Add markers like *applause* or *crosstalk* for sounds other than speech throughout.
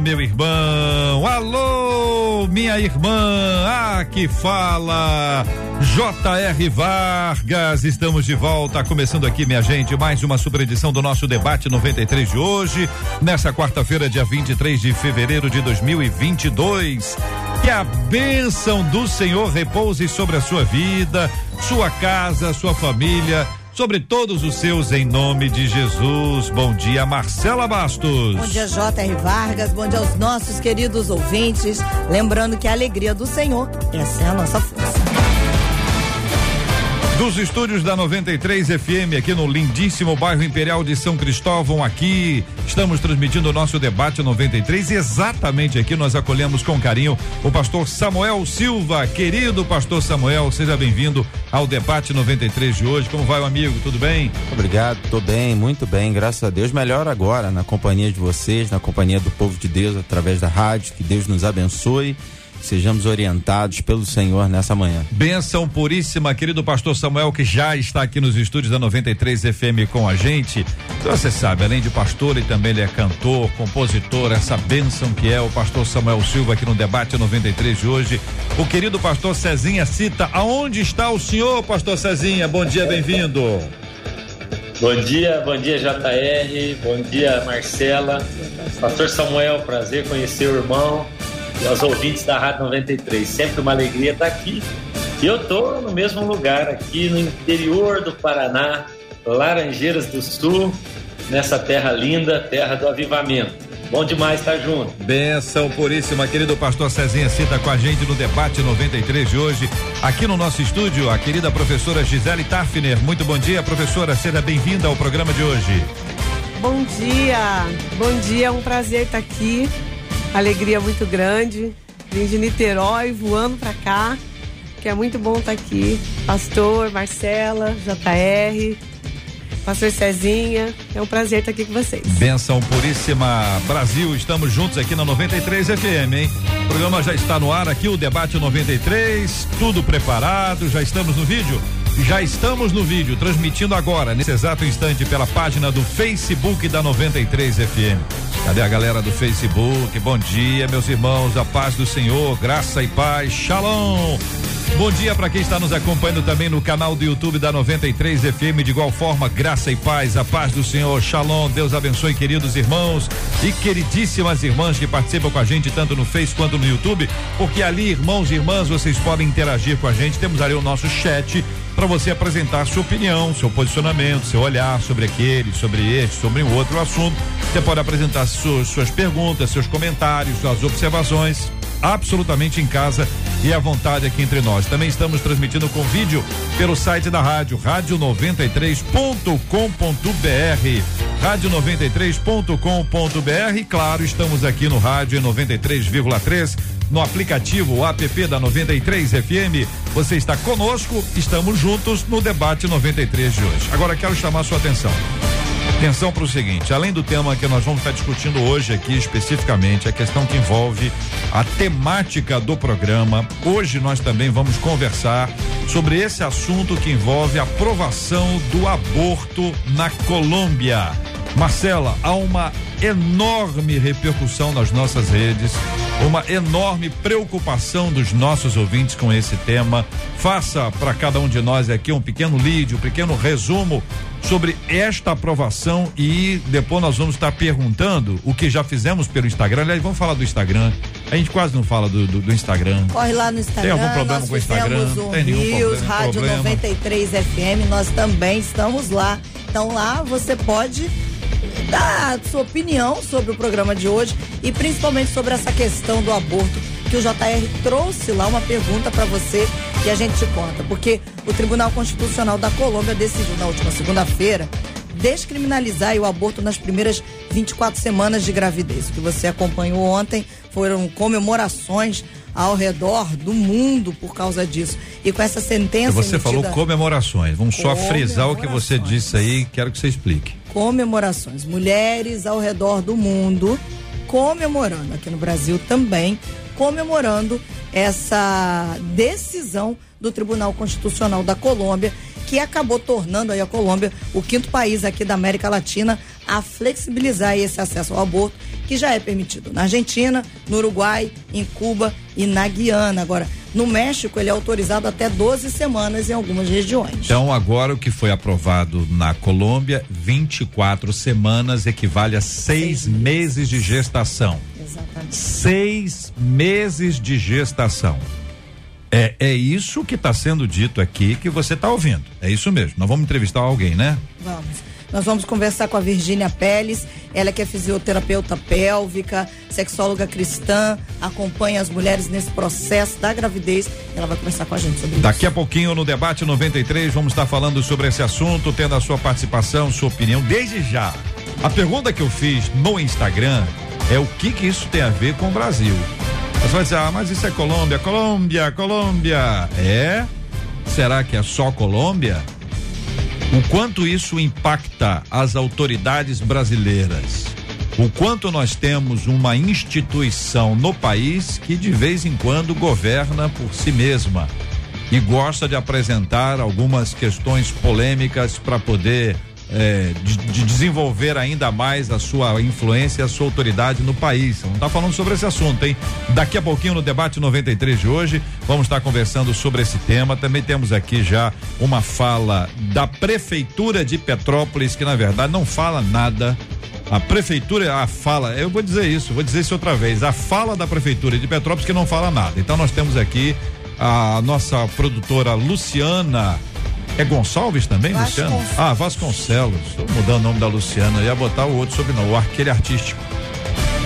meu irmão. Alô, minha irmã. Ah, que fala. J.R. Vargas, estamos de volta, começando aqui, minha gente, mais uma super edição do nosso debate 93 de hoje, nessa quarta-feira, dia 23 de fevereiro de 2022. Que a bênção do Senhor repouse sobre a sua vida, sua casa, sua família sobre todos os seus em nome de Jesus. Bom dia, Marcela Bastos. Bom dia, J.R. Vargas. Bom dia aos nossos queridos ouvintes. Lembrando que a alegria do Senhor, essa é a nossa força. Dos estúdios da 93 FM, aqui no lindíssimo bairro Imperial de São Cristóvão, aqui estamos transmitindo o nosso debate 93 e exatamente aqui nós acolhemos com carinho o pastor Samuel Silva. Querido pastor Samuel, seja bem-vindo ao debate 93 de hoje. Como vai, amigo? Tudo bem? Obrigado, tô bem, muito bem, graças a Deus. Melhor agora, na companhia de vocês, na companhia do povo de Deus, através da rádio. Que Deus nos abençoe sejamos orientados pelo Senhor nessa manhã. Benção puríssima, querido pastor Samuel, que já está aqui nos estúdios da 93 FM com a gente. Você sabe, além de pastor, ele também ele é cantor, compositor, essa bênção que é o pastor Samuel Silva aqui no debate 93 de hoje. O querido pastor Cezinha cita: aonde está o senhor, pastor Cezinha? Bom dia, bem-vindo. Bom dia, bom dia JR, bom dia Marcela, Pastor Samuel, prazer conhecer o irmão e aos ouvintes da Rádio 93. Sempre uma alegria estar aqui. E eu estou no mesmo lugar, aqui no interior do Paraná, Laranjeiras do Sul, nessa terra linda, terra do avivamento. Bom demais estar junto. Benção puríssima, querido pastor Cezinha Cita com a gente no debate 93 de hoje. Aqui no nosso estúdio, a querida professora Gisele Tarfner. Muito bom dia, professora. Seja bem-vinda ao programa de hoje. Bom dia, bom dia, é um prazer estar aqui alegria muito grande. Vim de Niterói, voando para cá, que é muito bom estar aqui. Pastor, Marcela, JR, Pastor Cezinha, é um prazer estar aqui com vocês. Benção Puríssima Brasil, estamos juntos aqui na 93 FM, hein? O programa já está no ar aqui, o debate 93, tudo preparado, já estamos no vídeo. Já estamos no vídeo, transmitindo agora, nesse exato instante, pela página do Facebook da 93 FM. Cadê a galera do Facebook? Bom dia, meus irmãos, a paz do Senhor, graça e paz, shalom. Bom dia para quem está nos acompanhando também no canal do YouTube da 93 FM. De igual forma, graça e paz, a paz do Senhor, Shalom. Deus abençoe, queridos irmãos e queridíssimas irmãs que participam com a gente tanto no Face quanto no YouTube, porque ali, irmãos e irmãs, vocês podem interagir com a gente. Temos ali o nosso chat para você apresentar sua opinião, seu posicionamento, seu olhar sobre aquele, sobre este, sobre um outro assunto. Você pode apresentar suas, suas perguntas, seus comentários, suas observações absolutamente em casa e à vontade aqui entre nós. Também estamos transmitindo com vídeo pelo site da rádio, rádio93.com.br. Rádio93.com.br. Claro, estamos aqui no rádio 93,3 no aplicativo app da 93 FM. Você está conosco, estamos juntos no debate 93 de hoje. Agora quero chamar sua atenção. Atenção para o seguinte, além do tema que nós vamos estar discutindo hoje aqui especificamente, a questão que envolve a temática do programa, hoje nós também vamos conversar sobre esse assunto que envolve a aprovação do aborto na Colômbia. Marcela, há uma enorme repercussão nas nossas redes, uma enorme preocupação dos nossos ouvintes com esse tema. Faça para cada um de nós aqui um pequeno lead, um pequeno resumo sobre esta aprovação e depois nós vamos estar perguntando o que já fizemos pelo Instagram. Aliás, vamos falar do Instagram. A gente quase não fala do, do, do Instagram. Corre lá no Instagram. Tem algum problema com o Instagram? Um Tem nenhum Rios, problema, Rádio problema. 93 FM, nós também estamos lá. Então lá você pode dar a sua opinião sobre o programa de hoje e principalmente sobre essa questão do aborto que o JR trouxe lá uma pergunta para você e a gente te conta, porque o Tribunal Constitucional da Colômbia decidiu na última segunda-feira descriminalizar o aborto nas primeiras 24 semanas de gravidez. O que você acompanhou ontem foram comemorações ao redor do mundo por causa disso. E com essa sentença. Você emitida, falou comemorações. Vamos só frisar o que você disse aí, quero que você explique. Comemorações. Mulheres ao redor do mundo comemorando, aqui no Brasil também, comemorando essa decisão do Tribunal Constitucional da Colômbia, que acabou tornando aí a Colômbia o quinto país aqui da América Latina a flexibilizar esse acesso ao aborto, que já é permitido na Argentina, no Uruguai, em Cuba e na Guiana. Agora, no México, ele é autorizado até 12 semanas em algumas regiões. Então, agora o que foi aprovado na Colômbia, 24 semanas equivale a seis, seis meses. meses de gestação. Exatamente. Seis meses de gestação. É, é isso que está sendo dito aqui que você está ouvindo. É isso mesmo. Nós vamos entrevistar alguém, né? Vamos. Nós vamos conversar com a Virgínia Peles, ela que é fisioterapeuta pélvica, sexóloga cristã, acompanha as mulheres nesse processo da gravidez. Ela vai conversar com a gente sobre Daqui isso. Daqui a pouquinho no debate 93 vamos estar falando sobre esse assunto, tendo a sua participação, sua opinião desde já. A pergunta que eu fiz no Instagram é o que que isso tem a ver com o Brasil? Você vai dizer, ah, mas isso é Colômbia, Colômbia, Colômbia. É? Será que é só Colômbia? O quanto isso impacta as autoridades brasileiras? O quanto nós temos uma instituição no país que de vez em quando governa por si mesma e gosta de apresentar algumas questões polêmicas para poder é, de, de, desenvolver ainda mais a sua influência, a sua autoridade no país. Vamos estar tá falando sobre esse assunto, hein? Daqui a pouquinho no debate 93 de hoje, vamos estar conversando sobre esse tema. Também temos aqui já uma fala da prefeitura de Petrópolis que na verdade não fala nada. A prefeitura, a fala, eu vou dizer isso, vou dizer isso outra vez. A fala da prefeitura de Petrópolis que não fala nada. Então nós temos aqui a nossa produtora Luciana é Gonçalves também, Luciano? Ah, Vasconcelos. Estou mudando o nome da Luciana, ia botar o outro sobrenome, aquele artístico.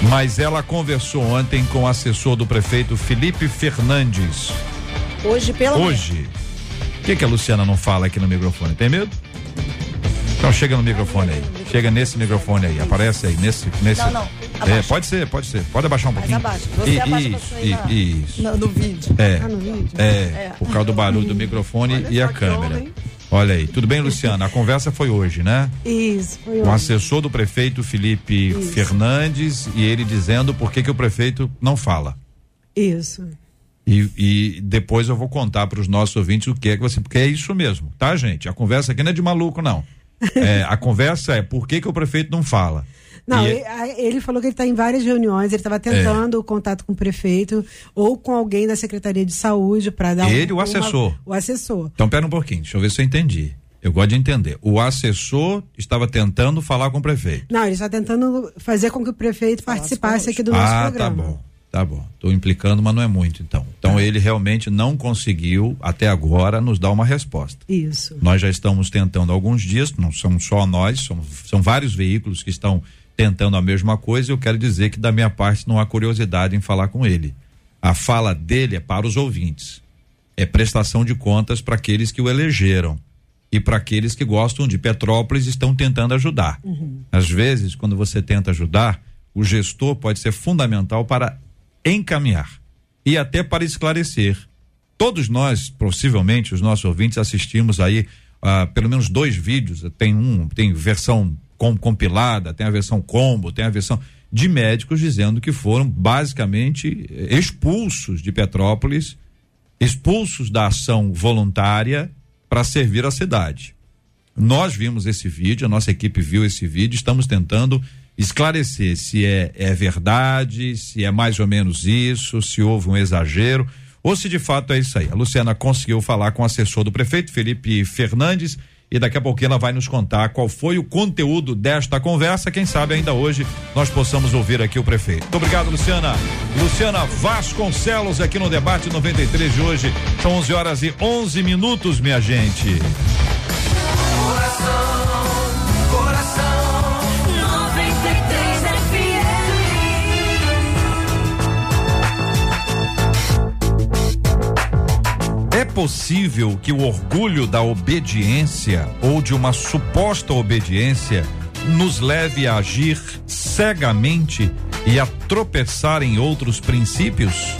Mas ela conversou ontem com o assessor do prefeito Felipe Fernandes. Hoje, pelo Hoje. O que, que a Luciana não fala aqui no microfone? Tem medo? Então chega no microfone aí. Chega nesse microfone aí. Aparece aí, nesse. nesse não, não. É, pode ser, pode ser. Pode abaixar um pouquinho. abaixa. Você e, abaixa isso, na, isso. No, no vídeo. É. Ah, no vídeo? É, é. Por causa do barulho do microfone Olha e a câmera. Homem. Olha aí, tudo bem, Luciana? A conversa foi hoje, né? Isso, foi hoje. O assessor do prefeito Felipe Isso. Fernandes e ele dizendo por que, que o prefeito não fala. Isso. E, e depois eu vou contar para os nossos ouvintes o que é que você. Porque é isso mesmo, tá, gente? A conversa aqui não é de maluco, não. É, a conversa é por que, que o prefeito não fala. Não, ele, ele, falou que ele está em várias reuniões, ele estava tentando é. o contato com o prefeito ou com alguém da Secretaria de Saúde para dar Ele, um, o assessor. Uma, o assessor. Então, pera um pouquinho, deixa eu ver se eu entendi. Eu gosto de entender. O assessor estava tentando falar com o prefeito. Não, ele está tentando fazer com que o prefeito participasse aqui do nosso ah, tá programa. Ah, tá bom. Tá bom. Estou implicando, mas não é muito, então. Então, tá. ele realmente não conseguiu, até agora, nos dar uma resposta. Isso. Nós já estamos tentando alguns dias, não são só nós, são, são vários veículos que estão tentando a mesma coisa. Eu quero dizer que, da minha parte, não há curiosidade em falar com ele. A fala dele é para os ouvintes. É prestação de contas para aqueles que o elegeram e para aqueles que gostam de Petrópolis estão tentando ajudar. Uhum. Às vezes, quando você tenta ajudar, o gestor pode ser fundamental para encaminhar e até para esclarecer. Todos nós, possivelmente, os nossos ouvintes, assistimos aí uh, pelo menos dois vídeos. Tem um, tem versão com, compilada, tem a versão combo, tem a versão de médicos dizendo que foram basicamente expulsos de Petrópolis, expulsos da ação voluntária para servir a cidade. Nós vimos esse vídeo, a nossa equipe viu esse vídeo, estamos tentando esclarecer se é, é verdade, se é mais ou menos isso, se houve um exagero ou se de fato é isso aí. A Luciana conseguiu falar com o assessor do prefeito, Felipe Fernandes, e daqui a pouquinho ela vai nos contar qual foi o conteúdo desta conversa. Quem sabe ainda hoje nós possamos ouvir aqui o prefeito. Muito obrigado, Luciana. Luciana Vasconcelos aqui no debate 93 de hoje. São 11 horas e 11 minutos, minha gente. Possível que o orgulho da obediência ou de uma suposta obediência nos leve a agir cegamente e a tropeçar em outros princípios?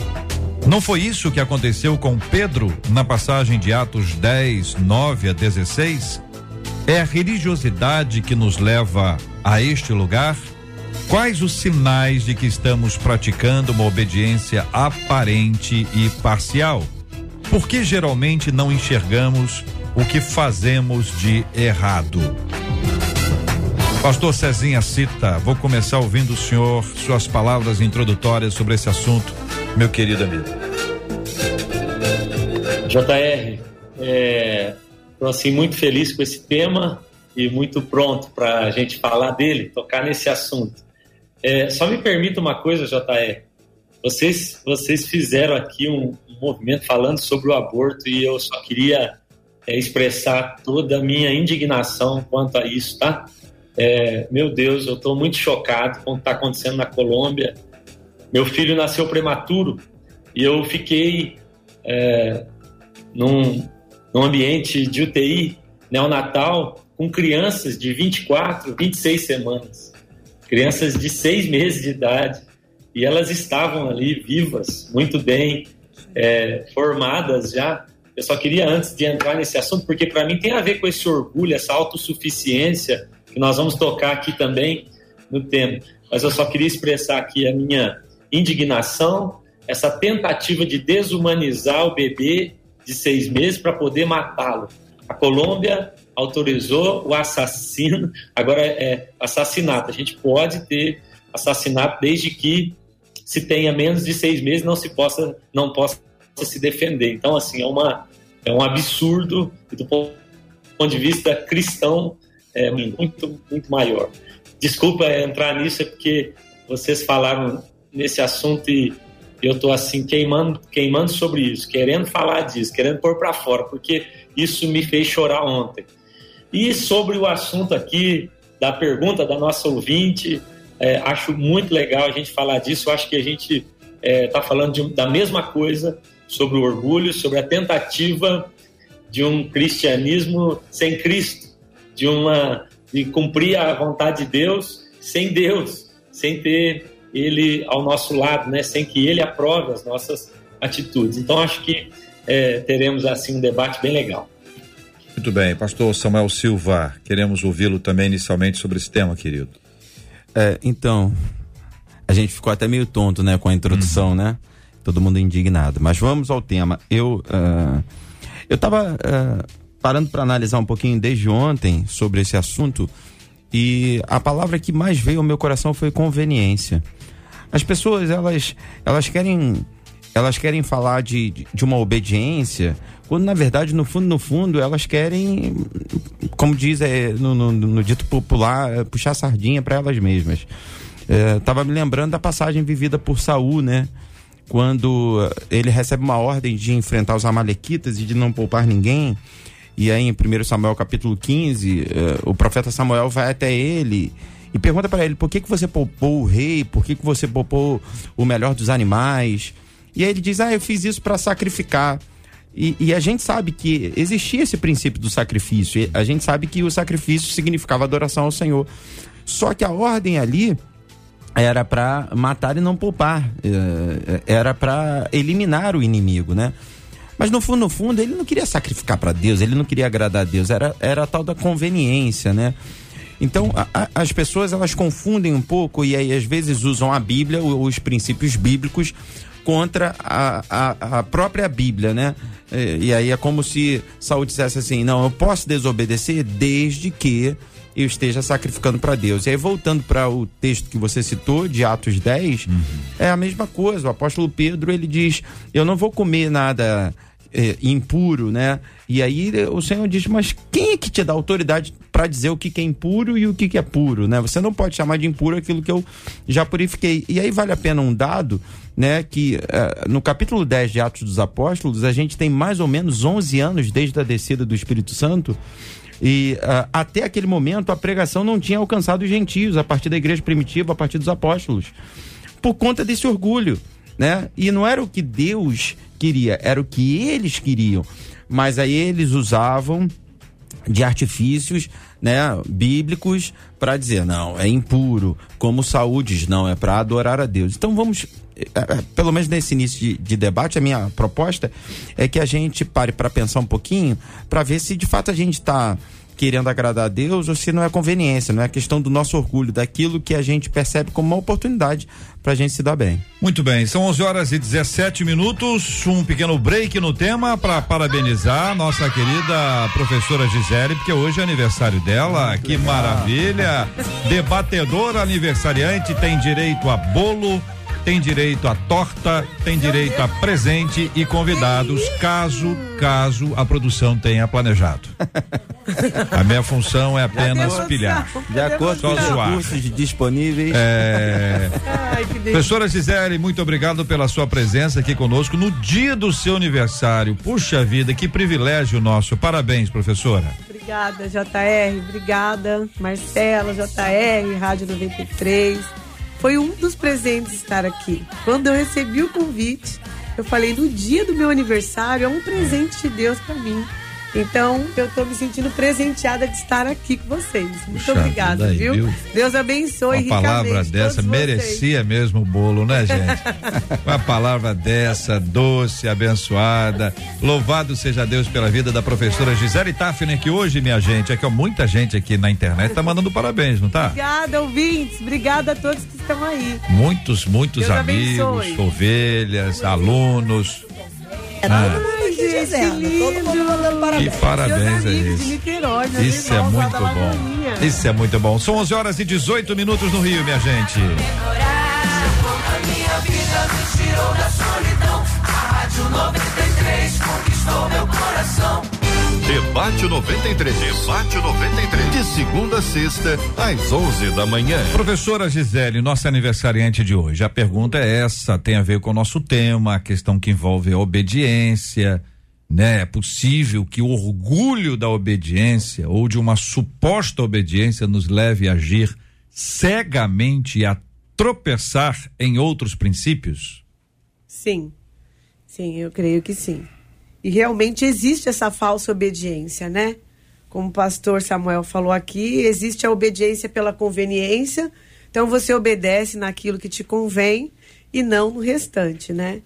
Não foi isso que aconteceu com Pedro na passagem de Atos 10, 9 a 16? É a religiosidade que nos leva a este lugar? Quais os sinais de que estamos praticando uma obediência aparente e parcial? Por que geralmente não enxergamos o que fazemos de errado? Pastor Cezinha cita, vou começar ouvindo o senhor, suas palavras introdutórias sobre esse assunto, meu querido amigo. JR, estou é, assim muito feliz com esse tema e muito pronto para a gente falar dele, tocar nesse assunto. É, só me permita uma coisa, JR. Vocês, vocês fizeram aqui um, um movimento falando sobre o aborto e eu só queria é, expressar toda a minha indignação quanto a isso, tá? É, meu Deus, eu estou muito chocado com o que está acontecendo na Colômbia. Meu filho nasceu prematuro e eu fiquei é, num, num ambiente de UTI neonatal com crianças de 24, 26 semanas crianças de seis meses de idade, e elas estavam ali vivas, muito bem, é, formadas já. Eu só queria, antes de entrar nesse assunto, porque para mim tem a ver com esse orgulho, essa autossuficiência, que nós vamos tocar aqui também no tema. Mas eu só queria expressar aqui a minha indignação, essa tentativa de desumanizar o bebê de seis meses para poder matá-lo. A Colômbia autorizou o assassino, agora é assassinato. A gente pode ter assassinato desde que se tenha menos de seis meses não se possa não possa se defender. Então assim é uma é um absurdo do ponto de vista cristão é muito muito maior. Desculpa entrar nisso é porque vocês falaram nesse assunto e eu estou assim queimando queimando sobre isso, querendo falar disso, querendo pôr para fora, porque isso me fez chorar ontem. E sobre o assunto aqui da pergunta da nossa ouvinte, é, acho muito legal a gente falar disso. acho que a gente está é, tá falando de, da mesma coisa sobre o orgulho, sobre a tentativa de um cristianismo sem Cristo, de uma de cumprir a vontade de Deus sem Deus, sem ter Ele ao nosso lado, né? Sem que Ele aprove as nossas atitudes. Então acho que é, teremos assim um debate bem legal. Muito bem, pastor Samuel Silva, queremos ouvi-lo também inicialmente sobre esse tema, querido. É, então, a gente ficou até meio tonto, né, com a introdução, uhum. né? Todo mundo indignado. Mas vamos ao tema. Eu, uh, eu tava uh, parando para analisar um pouquinho desde ontem sobre esse assunto e a palavra que mais veio ao meu coração foi conveniência. As pessoas, elas, elas querem elas querem falar de, de uma obediência, quando na verdade, no fundo, no fundo, elas querem, como diz é, no, no, no dito popular, é, puxar sardinha para elas mesmas. É, tava me lembrando da passagem vivida por Saul, né? Quando ele recebe uma ordem de enfrentar os amalequitas e de não poupar ninguém. E aí, em 1 Samuel capítulo 15, é, o profeta Samuel vai até ele e pergunta para ele: por que, que você poupou o rei? Por que, que você poupou o melhor dos animais? E aí ele diz: Ah, eu fiz isso para sacrificar. E, e, a gente sabe que existia esse princípio do sacrifício. A gente sabe que o sacrifício significava adoração ao Senhor. Só que a ordem ali era para matar e não poupar. É, era para eliminar o inimigo, né? Mas no fundo, no fundo, ele não queria sacrificar para Deus, ele não queria agradar a Deus, era, era a tal da conveniência, né? Então, a, as pessoas elas confundem um pouco e aí às vezes usam a Bíblia, os princípios bíblicos, contra a, a, a própria Bíblia, né? E, e aí é como se Saúl dissesse assim: não, eu posso desobedecer desde que eu esteja sacrificando para Deus. E aí, voltando para o texto que você citou, de Atos 10, uhum. é a mesma coisa. O apóstolo Pedro ele diz: Eu não vou comer nada é, impuro, né? E aí o Senhor diz: Mas quem é que te dá autoridade para dizer o que, que é impuro e o que, que é puro, né? Você não pode chamar de impuro aquilo que eu já purifiquei. E aí vale a pena um dado né, que uh, no capítulo 10 de Atos dos Apóstolos, a gente tem mais ou menos 11 anos desde a descida do Espírito Santo. E uh, até aquele momento a pregação não tinha alcançado os gentios a partir da igreja primitiva, a partir dos apóstolos, por conta desse orgulho. né? E não era o que Deus queria, era o que eles queriam. Mas aí eles usavam de artifícios né, bíblicos para dizer não é impuro como saúde não é para adorar a Deus então vamos é, é, pelo menos nesse início de, de, debate a minha proposta é que a gente pare para pensar um pouquinho para ver se de fato a gente está querendo agradar a Deus ou se não é conveniência, não é questão do nosso orgulho, daquilo que a gente percebe como uma oportunidade para a gente se dar bem. Muito bem, são 11 horas e 17 minutos, um pequeno break no tema para parabenizar nossa querida professora Gisele, porque hoje é aniversário dela, Muito que legal. maravilha! Debatedora aniversariante tem direito a bolo tem direito a torta, tem direito a presente e convidados, caso, caso a produção tenha planejado. A minha função é apenas pilhar. De acordo com os recursos disponíveis. É... Ai, Professora Gisele, muito obrigado pela sua presença aqui conosco no dia do seu aniversário. Puxa vida, que privilégio nosso. Parabéns, professora. Obrigada, JR. Obrigada, Marcela, JR, Rádio 93 foi um dos presentes estar aqui. Quando eu recebi o convite, eu falei: no dia do meu aniversário, é um presente de Deus para mim. Então, eu estou me sentindo presenteada de estar aqui com vocês. Muito Puxa, obrigada, viu? viu? Deus abençoe Uma palavra dessa merecia vocês. mesmo o bolo, né, gente? *laughs* Uma palavra dessa, doce, abençoada. Louvado seja Deus pela vida da professora Gisele Tafner, que hoje, minha gente, é que muita gente aqui na internet tá mandando parabéns, não tá? Obrigada, ouvintes. Obrigada a todos que estão aí. Muitos, muitos Deus amigos, abençoe. ovelhas, alunos. É ah. Aqui dizendo. Todo mundo mandando parabéns. E parabéns a isso. Isso é muito bom. Isso é muito bom. São 11 horas e 18 minutos no Rio, minha gente. minha vida me tirou da solidão. A Rádio 93 conquistou meu coração. Debate 93. Debate 93. De segunda a sexta, às 11 da manhã. Professora Gisele, nossa aniversariante de hoje. A pergunta é essa: tem a ver com o nosso tema, a questão que envolve a obediência. Né? É possível que o orgulho da obediência ou de uma suposta obediência nos leve a agir cegamente e a tropeçar em outros princípios? Sim. Sim, eu creio que sim. E realmente existe essa falsa obediência, né? Como o pastor Samuel falou aqui, existe a obediência pela conveniência. Então você obedece naquilo que te convém e não no restante, né?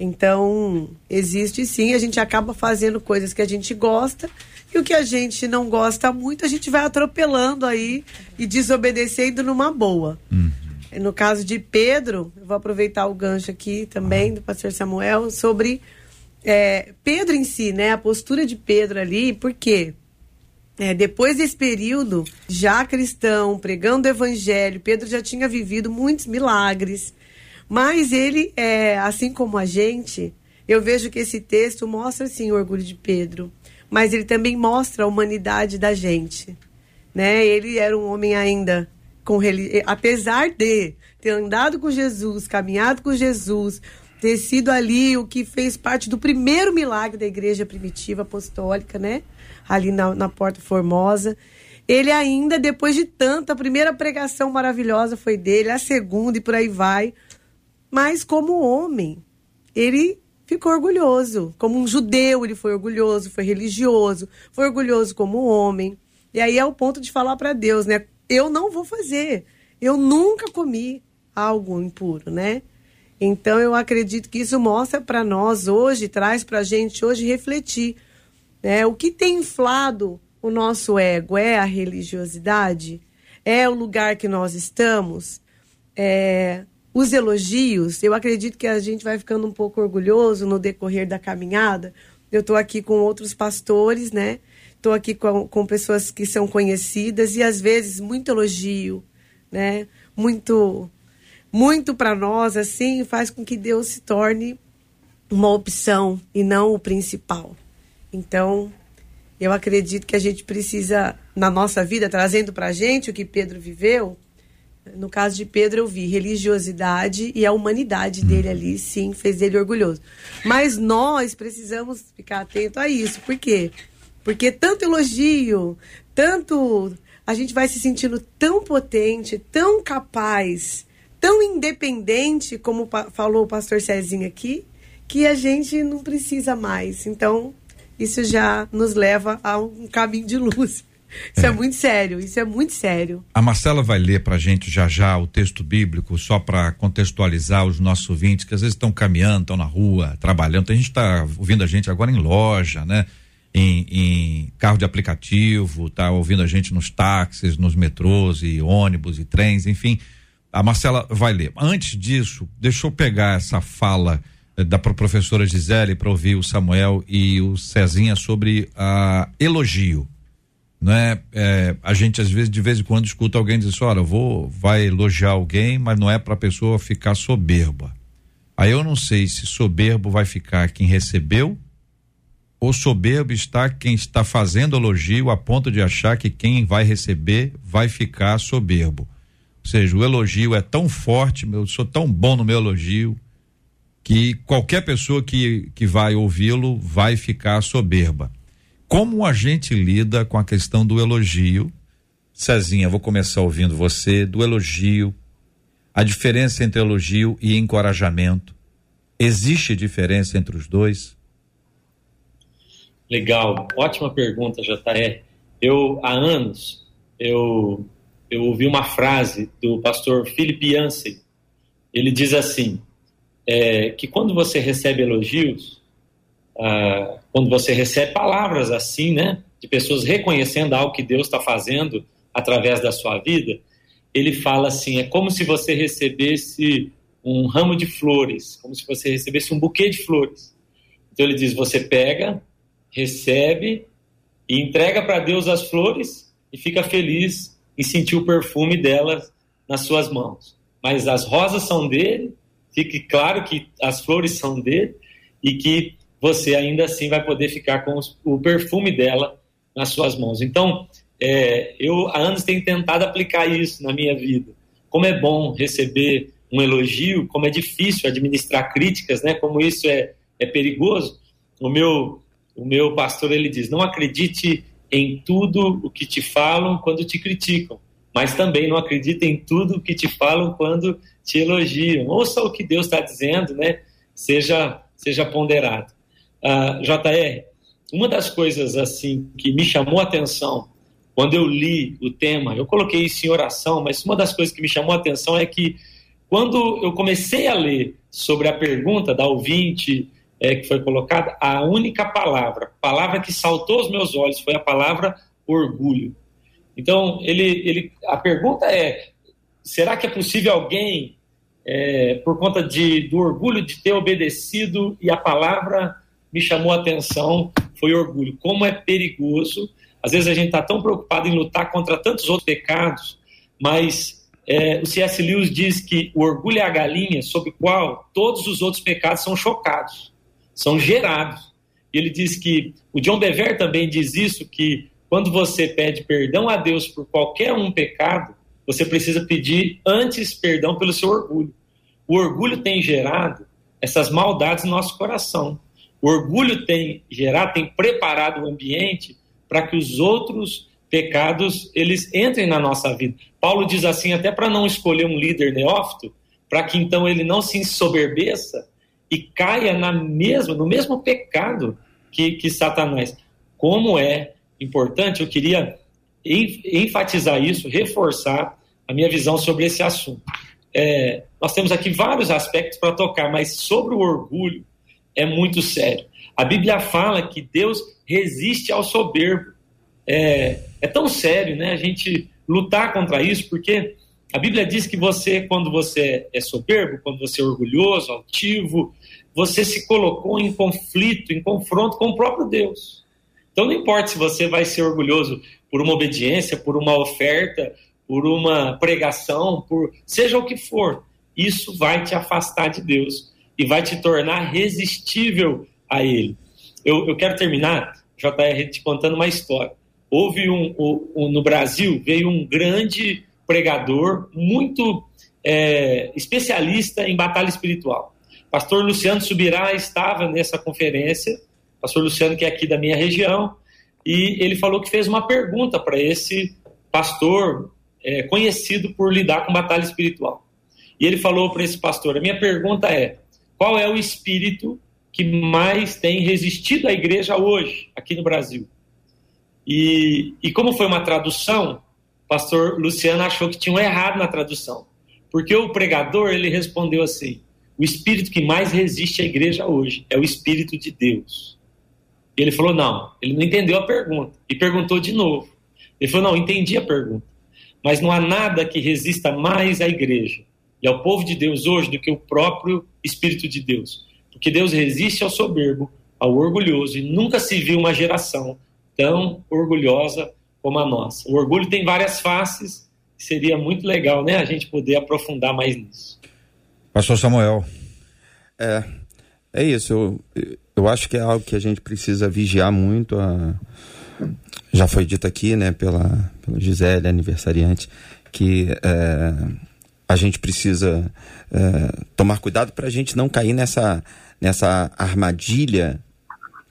Então, existe sim, a gente acaba fazendo coisas que a gente gosta e o que a gente não gosta muito, a gente vai atropelando aí e desobedecendo numa boa. Uhum. No caso de Pedro, eu vou aproveitar o gancho aqui também do pastor Samuel sobre é, Pedro em si, né? A postura de Pedro ali, porque é, depois desse período, já cristão, pregando o evangelho, Pedro já tinha vivido muitos milagres. Mas ele, é, assim como a gente, eu vejo que esse texto mostra sim o orgulho de Pedro, mas ele também mostra a humanidade da gente. Né? Ele era um homem ainda com apesar de ter andado com Jesus, caminhado com Jesus, ter sido ali o que fez parte do primeiro milagre da igreja primitiva apostólica, né? Ali na, na Porta Formosa. Ele ainda, depois de tanta, a primeira pregação maravilhosa foi dele, a segunda e por aí vai. Mas como homem, ele ficou orgulhoso. Como um judeu, ele foi orgulhoso, foi religioso, foi orgulhoso como homem. E aí é o ponto de falar para Deus, né? Eu não vou fazer. Eu nunca comi algo impuro, né? Então eu acredito que isso mostra para nós hoje, traz para a gente hoje refletir. Né? O que tem inflado o nosso ego é a religiosidade? É o lugar que nós estamos? É, os elogios, eu acredito que a gente vai ficando um pouco orgulhoso no decorrer da caminhada. Eu estou aqui com outros pastores, né? Estou aqui com, com pessoas que são conhecidas e às vezes muito elogio, né? Muito muito para nós, assim, faz com que Deus se torne uma opção e não o principal. Então, eu acredito que a gente precisa, na nossa vida, trazendo para a gente o que Pedro viveu. No caso de Pedro, eu vi religiosidade e a humanidade dele ali, sim, fez ele orgulhoso. Mas nós precisamos ficar atento a isso. Por quê? Porque tanto elogio, tanto. A gente vai se sentindo tão potente, tão capaz tão independente, como falou o pastor Cezinho aqui, que a gente não precisa mais. Então, isso já nos leva a um caminho de luz. Isso é. é. muito sério, isso é muito sério. A Marcela vai ler para a gente já já o texto bíblico, só para contextualizar os nossos ouvintes, que às vezes estão caminhando, estão na rua, trabalhando. Tem gente está ouvindo a gente agora em loja, né? Em, em, carro de aplicativo, tá ouvindo a gente nos táxis, nos metrôs e ônibus e trens, enfim. A Marcela vai ler. Antes disso, deixa eu pegar essa fala eh, da professora Gisele para ouvir o Samuel e o Cezinha sobre a elogio né? É, a gente às vezes de vez em quando escuta alguém dizer assim, olha, vou vai elogiar alguém, mas não é para a pessoa ficar soberba. Aí eu não sei se soberbo vai ficar quem recebeu ou soberbo está quem está fazendo elogio a ponto de achar que quem vai receber vai ficar soberbo. Ou seja, o elogio é tão forte, eu sou tão bom no meu elogio que qualquer pessoa que, que vai ouvi-lo vai ficar soberba. Como a gente lida com a questão do elogio? Cezinha, vou começar ouvindo você, do elogio, a diferença entre elogio e encorajamento. Existe diferença entre os dois? Legal, ótima pergunta, JR. Eu, há anos, eu, eu ouvi uma frase do pastor Philip Yancey. Ele diz assim, é, que quando você recebe elogios, ah, quando você recebe palavras assim, né, de pessoas reconhecendo algo que Deus está fazendo através da sua vida, ele fala assim: é como se você recebesse um ramo de flores, como se você recebesse um buquê de flores. Então ele diz: você pega, recebe e entrega para Deus as flores e fica feliz em sentir o perfume delas nas suas mãos. Mas as rosas são dele, fique claro que as flores são dele e que você ainda assim vai poder ficar com o perfume dela nas suas mãos. Então, é, eu há anos tenho tentado aplicar isso na minha vida. Como é bom receber um elogio, como é difícil administrar críticas, né? Como isso é, é perigoso. O meu, o meu pastor ele diz: não acredite em tudo o que te falam quando te criticam, mas também não acredite em tudo o que te falam quando te elogiam. Ouça o que Deus está dizendo, né? Seja, seja ponderado. Uh, JR, uma das coisas assim que me chamou a atenção quando eu li o tema, eu coloquei isso em oração, mas uma das coisas que me chamou a atenção é que quando eu comecei a ler sobre a pergunta da ouvinte é, que foi colocada, a única palavra, palavra que saltou aos meus olhos foi a palavra orgulho. Então, ele, ele, a pergunta é: será que é possível alguém, é, por conta de, do orgulho de ter obedecido e a palavra me chamou a atenção foi orgulho. Como é perigoso. Às vezes a gente está tão preocupado em lutar contra tantos outros pecados, mas é, o C.S. Lewis diz que o orgulho é a galinha sobre qual todos os outros pecados são chocados, são gerados. E ele diz que o John Bever também diz isso que quando você pede perdão a Deus por qualquer um pecado, você precisa pedir antes perdão pelo seu orgulho. O orgulho tem gerado essas maldades no nosso coração. O orgulho tem gerado, tem preparado o ambiente para que os outros pecados eles entrem na nossa vida. Paulo diz assim, até para não escolher um líder neófito, para que então ele não se ensoberbeça e caia na mesma, no mesmo pecado que, que Satanás. Como é importante, eu queria enfatizar isso, reforçar a minha visão sobre esse assunto. É, nós temos aqui vários aspectos para tocar, mas sobre o orgulho, é muito sério. A Bíblia fala que Deus resiste ao soberbo. É, é tão sério, né? A gente lutar contra isso, porque a Bíblia diz que você, quando você é soberbo, quando você é orgulhoso, altivo, você se colocou em conflito, em confronto com o próprio Deus. Então não importa se você vai ser orgulhoso por uma obediência, por uma oferta, por uma pregação, por seja o que for, isso vai te afastar de Deus e vai te tornar resistível a ele. Eu, eu quero terminar, JR, te contando uma história. Houve um, um, um no Brasil, veio um grande pregador, muito é, especialista em batalha espiritual. Pastor Luciano Subirá estava nessa conferência, pastor Luciano, que é aqui da minha região, e ele falou que fez uma pergunta para esse pastor é, conhecido por lidar com batalha espiritual. E ele falou para esse pastor: a minha pergunta é, qual é o espírito que mais tem resistido à igreja hoje, aqui no Brasil? E, e como foi uma tradução, o pastor Luciano achou que tinha um errado na tradução. Porque o pregador, ele respondeu assim, o espírito que mais resiste à igreja hoje é o espírito de Deus. E ele falou, não, ele não entendeu a pergunta. E perguntou de novo. Ele falou, não, entendi a pergunta. Mas não há nada que resista mais à igreja e ao povo de Deus hoje do que o próprio Espírito de Deus. Porque Deus resiste ao soberbo, ao orgulhoso, e nunca se viu uma geração tão orgulhosa como a nossa. O orgulho tem várias faces, seria muito legal né, a gente poder aprofundar mais nisso. Pastor Samuel. É, é isso. Eu, eu acho que é algo que a gente precisa vigiar muito. A, já foi dito aqui, né, pela, pela Gisele, aniversariante, que é, a gente precisa é, tomar cuidado para a gente não cair nessa, nessa armadilha,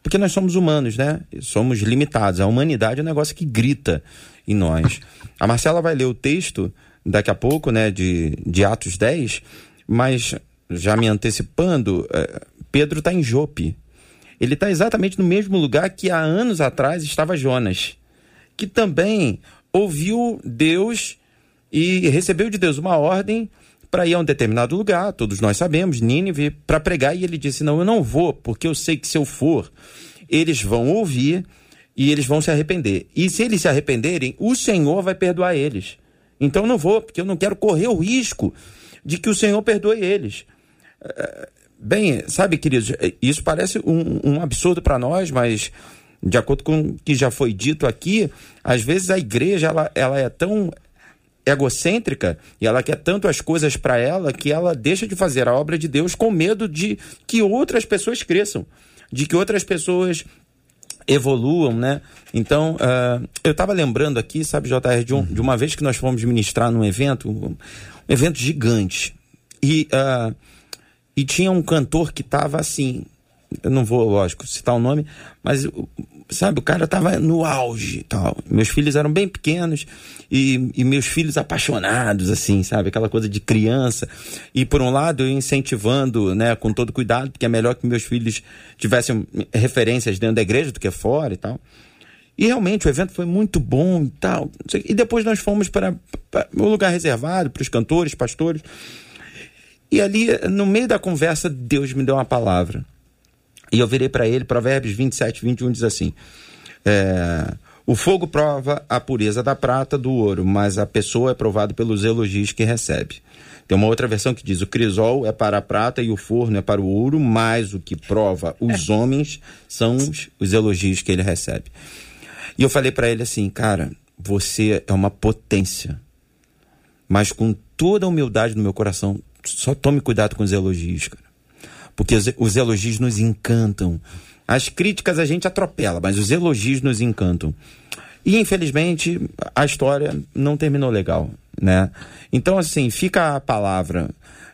porque nós somos humanos, né? Somos limitados. A humanidade é um negócio que grita em nós. A Marcela vai ler o texto daqui a pouco, né, de, de Atos 10, mas já me antecipando, é, Pedro está em Jope. Ele está exatamente no mesmo lugar que há anos atrás estava Jonas, que também ouviu Deus e recebeu de Deus uma ordem para ir a um determinado lugar, todos nós sabemos, Nínive, para pregar, e ele disse: Não, eu não vou, porque eu sei que se eu for, eles vão ouvir e eles vão se arrepender. E se eles se arrependerem, o Senhor vai perdoar eles. Então não vou, porque eu não quero correr o risco de que o Senhor perdoe eles. É, bem, sabe, queridos, isso parece um, um absurdo para nós, mas de acordo com o que já foi dito aqui, às vezes a igreja ela, ela é tão egocêntrica e ela quer tanto as coisas para ela que ela deixa de fazer a obra de Deus com medo de que outras pessoas cresçam, de que outras pessoas evoluam, né? Então, uh, eu estava lembrando aqui, sabe, JR, de, um, de, uma vez que nós fomos ministrar num evento, evento gigante, e, uh, e tinha um cantor que estava assim, eu não vou, lógico, citar o nome, mas sabe, o cara tava no auge tal. Meus filhos eram bem pequenos e, e, meus filhos apaixonados, assim, sabe? Aquela coisa de criança. E por um lado, eu incentivando, né, com todo cuidado, porque é melhor que meus filhos tivessem referências dentro da igreja do que fora e tal. E realmente o evento foi muito bom e tal. E depois nós fomos para, para um lugar reservado para os cantores, pastores. E ali, no meio da conversa, Deus me deu uma palavra. E eu virei para ele, Provérbios 27, 21 diz assim: é, O fogo prova a pureza da prata, do ouro, mas a pessoa é provada pelos elogios que recebe. Tem uma outra versão que diz: o crisol é para a prata e o forno é para o ouro, mas o que prova os homens são os, os elogios que ele recebe. E eu falei para ele assim, cara, você é uma potência, mas com toda a humildade no meu coração, só tome cuidado com os elogios, cara porque os, os elogios nos encantam. As críticas a gente atropela, mas os elogios nos encantam. E infelizmente a história não terminou legal, né? Então assim, fica a palavra.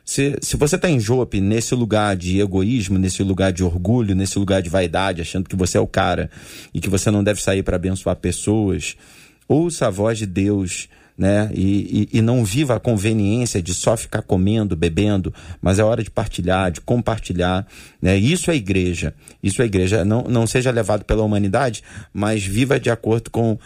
Se, se você está em Jope, nesse lugar de egoísmo, nesse lugar de orgulho, nesse lugar de vaidade, achando que você é o cara e que você não deve sair para abençoar pessoas, ouça a voz de Deus né? E, e, e, não viva a conveniência de só ficar comendo, bebendo, mas é hora de partilhar, de compartilhar, né? Isso é igreja, isso é igreja. Não, não seja levado pela humanidade, mas viva de acordo com uh,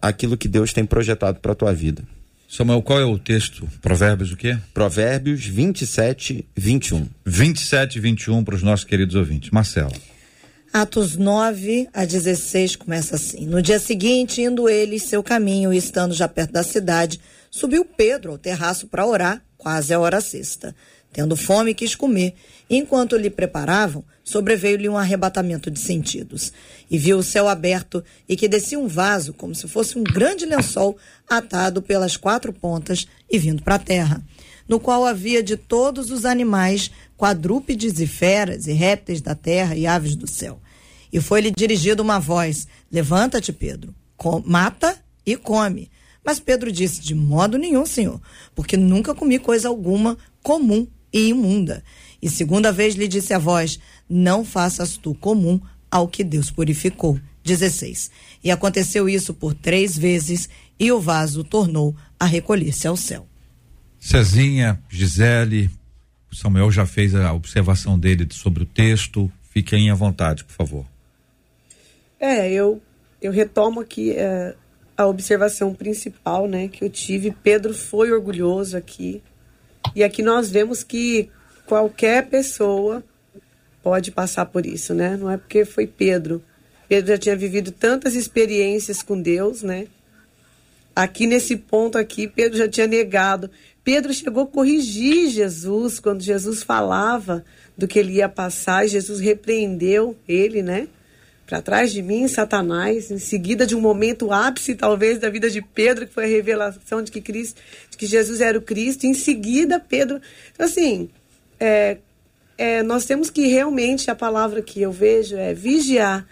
aquilo que Deus tem projetado para a tua vida. Samuel, qual é o texto? Provérbios o quê? Provérbios 27, 21. 27 21 para os nossos queridos ouvintes. Marcelo. Atos 9 a 16 começa assim. No dia seguinte, indo eles seu caminho e estando já perto da cidade, subiu Pedro ao terraço para orar, quase a hora sexta. Tendo fome, quis comer. Enquanto lhe preparavam, sobreveio-lhe um arrebatamento de sentidos. E viu o céu aberto e que descia um vaso, como se fosse um grande lençol, atado pelas quatro pontas e vindo para a terra, no qual havia de todos os animais, quadrúpedes e feras, e répteis da terra e aves do céu. E foi-lhe dirigida uma voz: Levanta-te, Pedro, mata e come. Mas Pedro disse: De modo nenhum, senhor, porque nunca comi coisa alguma comum e imunda. E segunda vez lhe disse a voz: Não faças tu comum ao que Deus purificou. 16. E aconteceu isso por três vezes, e o vaso tornou a recolher-se ao céu. Cezinha, Gisele, Samuel já fez a observação dele sobre o texto. Fiquem à vontade, por favor. É, eu, eu retomo aqui é, a observação principal né, que eu tive. Pedro foi orgulhoso aqui. E aqui nós vemos que qualquer pessoa pode passar por isso, né? Não é porque foi Pedro. Pedro já tinha vivido tantas experiências com Deus, né? Aqui nesse ponto aqui, Pedro já tinha negado. Pedro chegou a corrigir Jesus quando Jesus falava do que ele ia passar. Jesus repreendeu ele, né? Para trás de mim, Satanás. Em seguida de um momento ápice, talvez, da vida de Pedro, que foi a revelação de que Cristo, de que Jesus era o Cristo. Em seguida, Pedro. Então, assim, é, é, nós temos que realmente a palavra que eu vejo é vigiar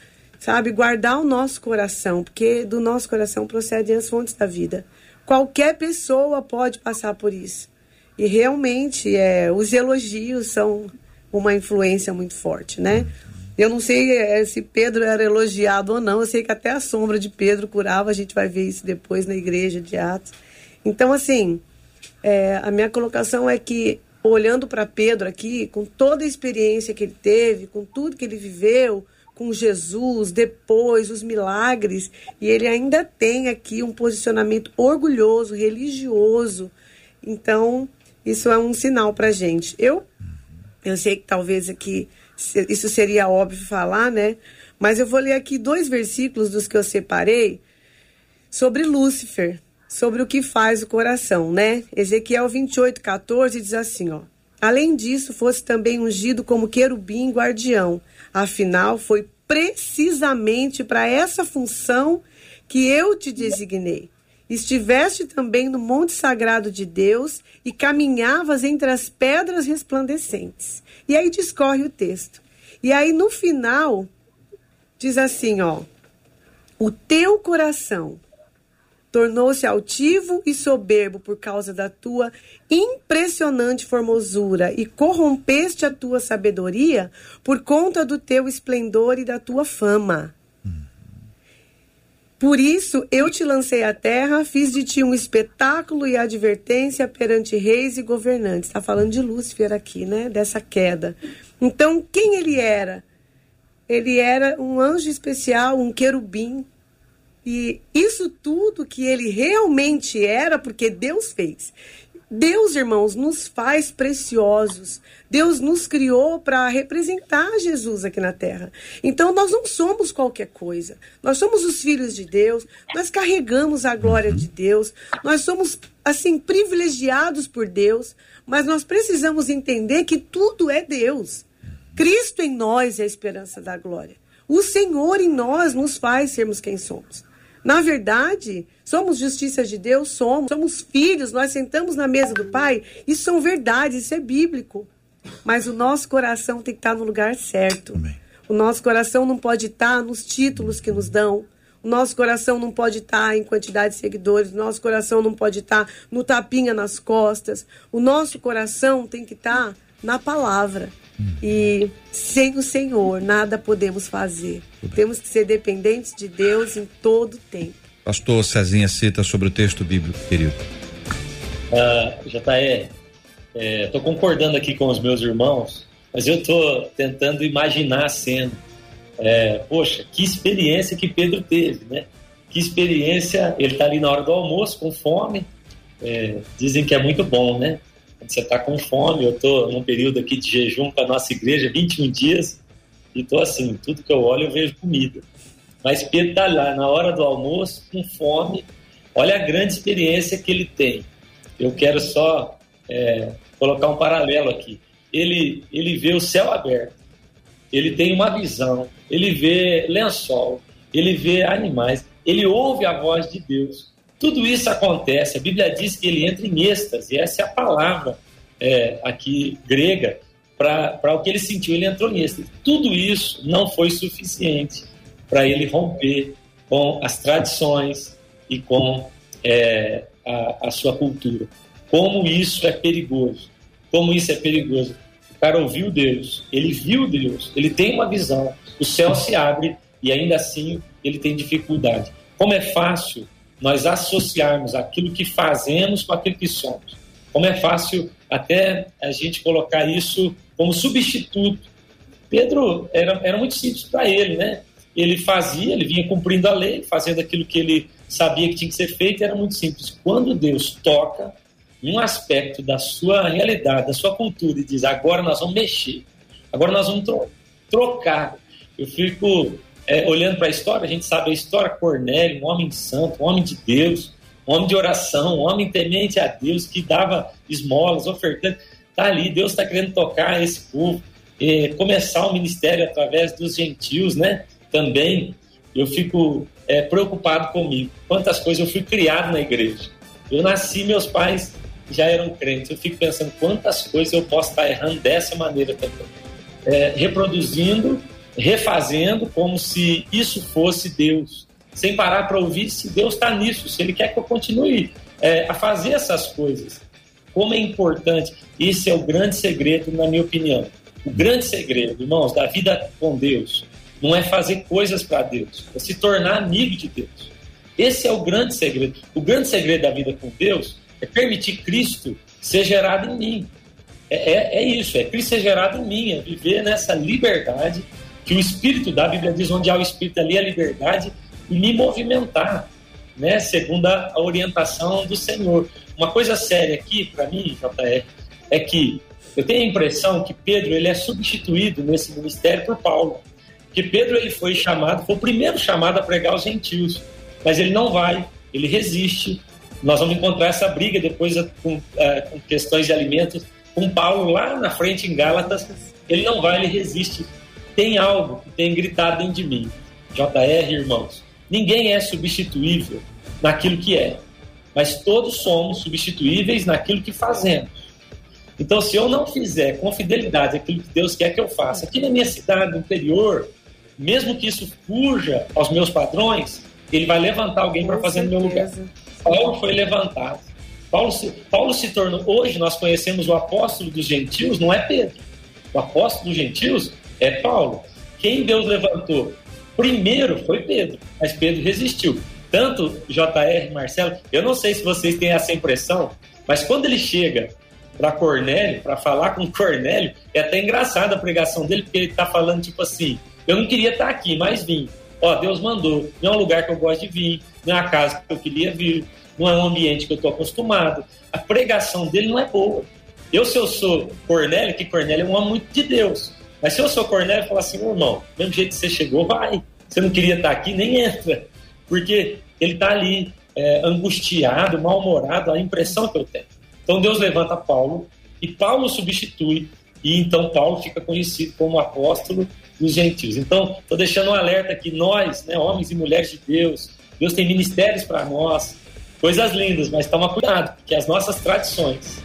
sabe? Guardar o nosso coração, porque do nosso coração procedem as fontes da vida. Qualquer pessoa pode passar por isso. E realmente, é, os elogios são uma influência muito forte, né? Eu não sei é, se Pedro era elogiado ou não, eu sei que até a sombra de Pedro curava, a gente vai ver isso depois na igreja de Atos. Então, assim, é, a minha colocação é que, olhando para Pedro aqui, com toda a experiência que ele teve, com tudo que ele viveu, com Jesus, depois os milagres, e ele ainda tem aqui um posicionamento orgulhoso, religioso. Então, isso é um sinal para gente. Eu, eu sei que talvez aqui isso seria óbvio falar, né? Mas eu vou ler aqui dois versículos dos que eu separei sobre Lúcifer, sobre o que faz o coração, né? Ezequiel 28, 14 diz assim, ó. Além disso, fosse também ungido como querubim guardião Afinal, foi precisamente para essa função que eu te designei. Estiveste também no monte sagrado de Deus e caminhavas entre as pedras resplandecentes. E aí discorre o texto. E aí no final diz assim, ó: O teu coração tornou-se altivo e soberbo por causa da tua impressionante formosura e corrompeste a tua sabedoria por conta do teu esplendor e da tua fama. Por isso eu te lancei à terra, fiz de ti um espetáculo e advertência perante reis e governantes. Está falando de Lúcifer aqui, né? Dessa queda. Então, quem ele era? Ele era um anjo especial, um querubim, e isso tudo que ele realmente era, porque Deus fez. Deus, irmãos, nos faz preciosos. Deus nos criou para representar Jesus aqui na terra. Então nós não somos qualquer coisa. Nós somos os filhos de Deus, nós carregamos a glória de Deus, nós somos assim privilegiados por Deus, mas nós precisamos entender que tudo é Deus. Cristo em nós é a esperança da glória. O Senhor em nós nos faz sermos quem somos. Na verdade, somos justiça de Deus, somos, somos filhos, nós sentamos na mesa do Pai, isso são verdades, isso é bíblico. Mas o nosso coração tem que estar no lugar certo. Amém. O nosso coração não pode estar nos títulos que nos dão. O nosso coração não pode estar em quantidade de seguidores. O nosso coração não pode estar no tapinha nas costas. O nosso coração tem que estar na palavra. E sem o Senhor, nada podemos fazer. Temos que ser dependentes de Deus em todo tempo. Pastor Cezinha cita sobre o texto bíblico, querido. Uh, JR, estou é, concordando aqui com os meus irmãos, mas eu estou tentando imaginar a cena. É, poxa, que experiência que Pedro teve, né? Que experiência, ele está ali na hora do almoço com fome. É, dizem que é muito bom, né? Você está com fome, eu estou num período aqui de jejum para nossa igreja, 21 dias, e estou assim, tudo que eu olho eu vejo comida. Mas Pedro está lá na hora do almoço, com fome, olha a grande experiência que ele tem. Eu quero só é, colocar um paralelo aqui. Ele, ele vê o céu aberto, ele tem uma visão, ele vê lençol, ele vê animais, ele ouve a voz de Deus. Tudo isso acontece, a Bíblia diz que ele entra em êxtase, essa é a palavra é, aqui grega para o que ele sentiu, ele entrou êxtase. Tudo isso não foi suficiente para ele romper com as tradições e com é, a, a sua cultura. Como isso é perigoso, como isso é perigoso. O cara ouviu Deus, ele viu Deus, ele tem uma visão, o céu se abre e ainda assim ele tem dificuldade. Como é fácil nós associarmos aquilo que fazemos com aquilo que somos. como é fácil até a gente colocar isso como substituto. Pedro era, era muito simples para ele, né? Ele fazia, ele vinha cumprindo a lei, fazendo aquilo que ele sabia que tinha que ser feito, era muito simples. Quando Deus toca um aspecto da sua realidade, da sua cultura, e diz: agora nós vamos mexer, agora nós vamos tro trocar. Eu fico é, olhando para a história, a gente sabe a história Cornélio, um homem santo, um homem de Deus, homem de oração, homem temente a Deus, que dava esmolas, ofertando. Está ali, Deus está querendo tocar esse povo, é, começar o ministério através dos gentios, né? Também eu fico é, preocupado comigo. Quantas coisas eu fui criado na igreja. Eu nasci, meus pais já eram crentes. Eu fico pensando quantas coisas eu posso estar errando dessa maneira também. É, reproduzindo, refazendo, como se isso fosse Deus. Sem parar para ouvir se Deus está nisso, se Ele quer que eu continue é, a fazer essas coisas. Como é importante. Esse é o grande segredo, na minha opinião. O grande segredo, irmãos, da vida com Deus não é fazer coisas para Deus, é se tornar amigo de Deus. Esse é o grande segredo. O grande segredo da vida com Deus é permitir Cristo ser gerado em mim. É, é, é, isso, é Cristo ser gerado em mim, é viver nessa liberdade que o Espírito da Bíblia diz, onde há o Espírito ali a liberdade, e me movimentar, né, segundo a orientação do Senhor. Uma coisa séria aqui, para mim, JR, é que eu tenho a impressão que Pedro ele é substituído nesse ministério por Paulo. Que Pedro ele foi chamado, foi o primeiro chamado a pregar aos gentios, mas ele não vai, ele resiste, nós vamos encontrar essa briga depois com, é, com questões de alimentos com Paulo lá na frente em Gálatas. Ele não vai, ele resiste. Tem algo que tem gritado dentro de mim. JR, irmãos, ninguém é substituível naquilo que é, mas todos somos substituíveis naquilo que fazemos. Então, se eu não fizer com fidelidade aquilo que Deus quer que eu faça, aqui na minha cidade, no interior, mesmo que isso fuja aos meus padrões, ele vai levantar alguém para fazer no meu lugar. Paulo foi levantado. Paulo se, Paulo se tornou. Hoje nós conhecemos o apóstolo dos gentios, não é Pedro. O apóstolo dos gentios é Paulo. Quem Deus levantou primeiro foi Pedro, mas Pedro resistiu. Tanto JR Marcelo, eu não sei se vocês têm essa impressão, mas quando ele chega para Cornélio, para falar com Cornélio, é até engraçado a pregação dele, porque ele está falando tipo assim: eu não queria estar tá aqui, mas vim. Ó, Deus mandou, não é um lugar que eu gosto de vir, não é a casa que eu queria vir, não é um ambiente que eu estou acostumado. A pregação dele não é boa. Eu, se eu sou Cornélio, que Cornélio é um homem muito de Deus. Mas se eu sou Cornélio, eu falo assim, irmão, mesmo jeito que você chegou, vai. Você não queria estar aqui, nem entra. Porque ele está ali é, angustiado, mal-humorado, a impressão que eu tenho. Então Deus levanta Paulo e Paulo substitui. E então Paulo fica conhecido como apóstolo dos gentios. Então, estou deixando um alerta que nós, né, homens e mulheres de Deus, Deus tem ministérios para nós, coisas lindas, mas toma cuidado, porque as nossas tradições,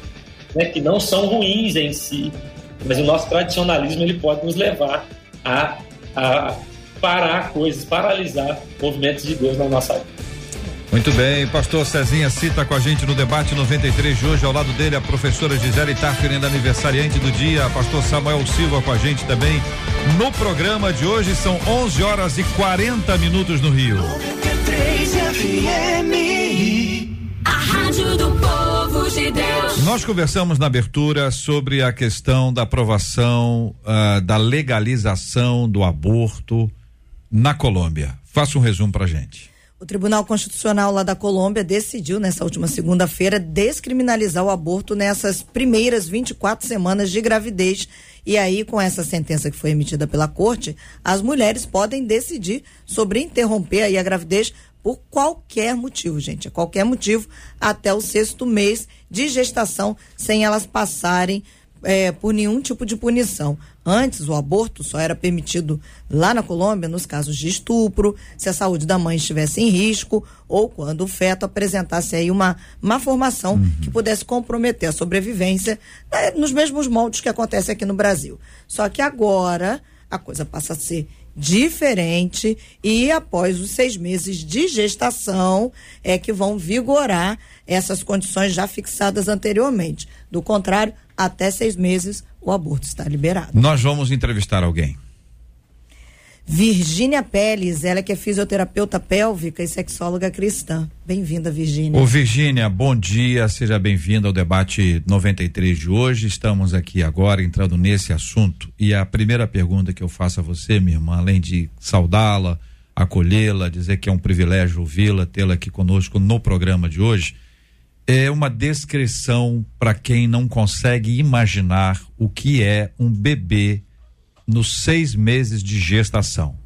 né, que não são ruins em si, mas o nosso tradicionalismo ele pode nos levar a, a parar coisas, paralisar movimentos de Deus na nossa vida. Muito bem, pastor Cezinha cita com a gente no debate 93 de hoje, ao lado dele a professora Gisele Tarfin, aniversariante do dia, pastor Samuel Silva com a gente também. No programa de hoje são 11 horas e 40 minutos no Rio. 93 FM, a Rádio do Povo de Deus. Nós conversamos na abertura sobre a questão da aprovação uh, da legalização do aborto na Colômbia. Faça um resumo pra gente. O Tribunal Constitucional lá da Colômbia decidiu nessa última segunda-feira descriminalizar o aborto nessas primeiras 24 semanas de gravidez. E aí, com essa sentença que foi emitida pela corte, as mulheres podem decidir sobre interromper aí a gravidez por qualquer motivo, gente. Qualquer motivo até o sexto mês de gestação, sem elas passarem é, por nenhum tipo de punição. Antes, o aborto só era permitido lá na Colômbia nos casos de estupro, se a saúde da mãe estivesse em risco ou quando o feto apresentasse aí uma má formação uhum. que pudesse comprometer a sobrevivência, né, nos mesmos moldes que acontece aqui no Brasil. Só que agora a coisa passa a ser diferente e após os seis meses de gestação é que vão vigorar essas condições já fixadas anteriormente. Do contrário, até seis meses o aborto está liberado. Nós vamos entrevistar alguém. Virgínia Peles, ela que é fisioterapeuta pélvica e sexóloga cristã. Bem-vinda, Virgínia. Ô, Virgínia, bom dia, seja bem-vinda ao debate 93 de hoje. Estamos aqui agora entrando nesse assunto e a primeira pergunta que eu faço a você, minha irmã, além de saudá-la, acolhê-la, dizer que é um privilégio ouvi-la, tê-la aqui conosco no programa de hoje, é uma descrição para quem não consegue imaginar o que é um bebê nos seis meses de gestação.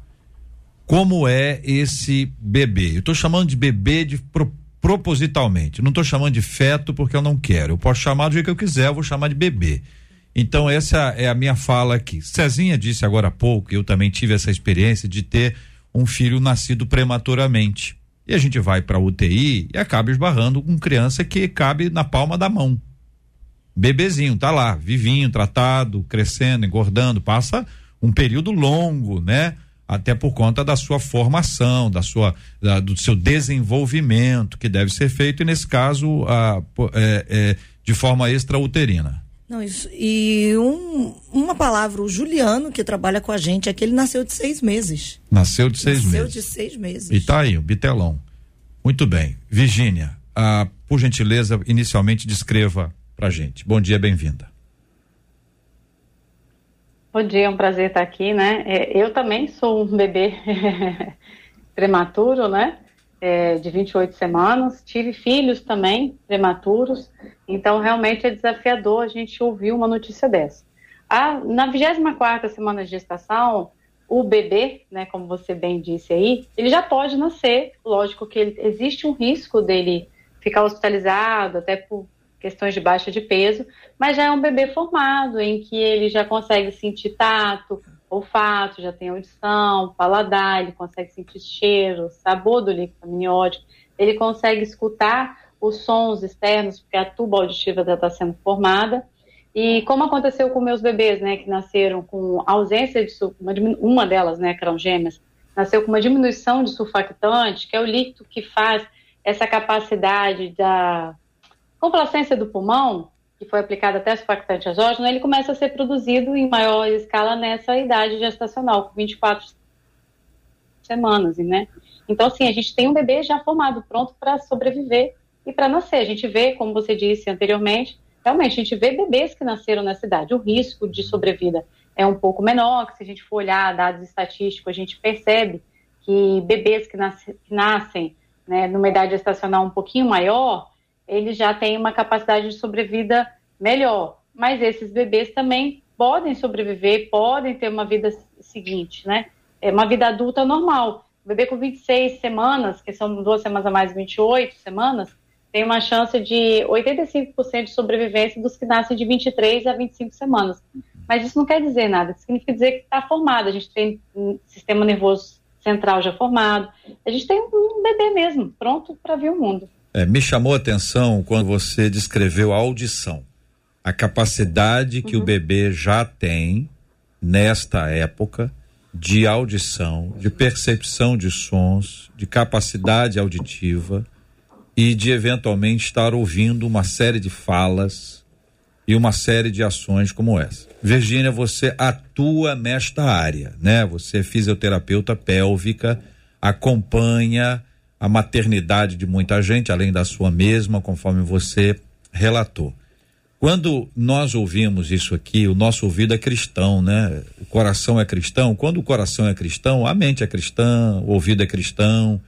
Como é esse bebê? Eu estou chamando de bebê de pro, propositalmente. Não estou chamando de feto porque eu não quero. Eu posso chamar do jeito que eu quiser, eu vou chamar de bebê. Então, essa é a minha fala aqui. Cezinha disse agora há pouco, eu também tive essa experiência de ter um filho nascido prematuramente. E a gente vai para UTI e acaba esbarrando com criança que cabe na palma da mão bebezinho, tá lá, vivinho, tratado, crescendo, engordando, passa um período longo, né? Até por conta da sua formação, da sua, da, do seu desenvolvimento que deve ser feito e nesse caso a, é, é, de forma extrauterina. Não, isso, e um, uma palavra, o Juliano, que trabalha com a gente, é que ele nasceu de seis meses. Nasceu de seis nasceu meses. Nasceu de seis meses. E tá aí, o bitelão. Muito bem. Virgínia, ah, por gentileza, inicialmente descreva para gente. Bom dia, bem-vinda. Bom dia, é um prazer estar aqui, né? É, eu também sou um bebê *laughs* prematuro, né? É, de 28 semanas. Tive filhos também prematuros, então realmente é desafiador a gente ouvir uma notícia dessa. A, na 24 semana de gestação, o bebê, né, como você bem disse aí, ele já pode nascer. Lógico que ele, existe um risco dele ficar hospitalizado, até por questões de baixa de peso, mas já é um bebê formado, em que ele já consegue sentir tato, olfato, já tem audição, paladar, ele consegue sentir cheiro, sabor do líquido amniótico, ele consegue escutar os sons externos, porque a tuba auditiva já está sendo formada. E como aconteceu com meus bebês, né, que nasceram com ausência de uma, uma delas, né, que eram gêmeas, nasceu com uma diminuição de surfactante, que é o líquido que faz essa capacidade da complacência do pulmão, que foi aplicada até surfactante exógeno, ele começa a ser produzido em maior escala nessa idade gestacional, com 24 semanas, né? Então, assim, a gente tem um bebê já formado, pronto para sobreviver e para nascer. A gente vê, como você disse anteriormente, realmente a gente vê bebês que nasceram nessa idade. O risco de sobrevida é um pouco menor, que se a gente for olhar dados estatísticos, a gente percebe que bebês que, nasce, que nascem né, numa idade gestacional um pouquinho maior, eles já têm uma capacidade de sobrevida melhor. Mas esses bebês também podem sobreviver, podem ter uma vida seguinte, né? É uma vida adulta normal. O bebê com 26 semanas, que são duas semanas a mais 28 semanas, tem uma chance de 85% de sobrevivência dos que nascem de 23 a 25 semanas. Mas isso não quer dizer nada, significa dizer que está formado. A gente tem um sistema nervoso central já formado, a gente tem um bebê mesmo, pronto para ver o mundo. É, me chamou a atenção quando você descreveu a audição. A capacidade que uhum. o bebê já tem nesta época de audição, de percepção de sons, de capacidade auditiva e de eventualmente estar ouvindo uma série de falas e uma série de ações como essa. Virgínia, você atua nesta área, né? Você é fisioterapeuta pélvica, acompanha a maternidade de muita gente, além da sua mesma, conforme você relatou. Quando nós ouvimos isso aqui, o nosso ouvido é cristão, né? O coração é cristão. Quando o coração é cristão, a mente é cristã, o ouvido é cristão.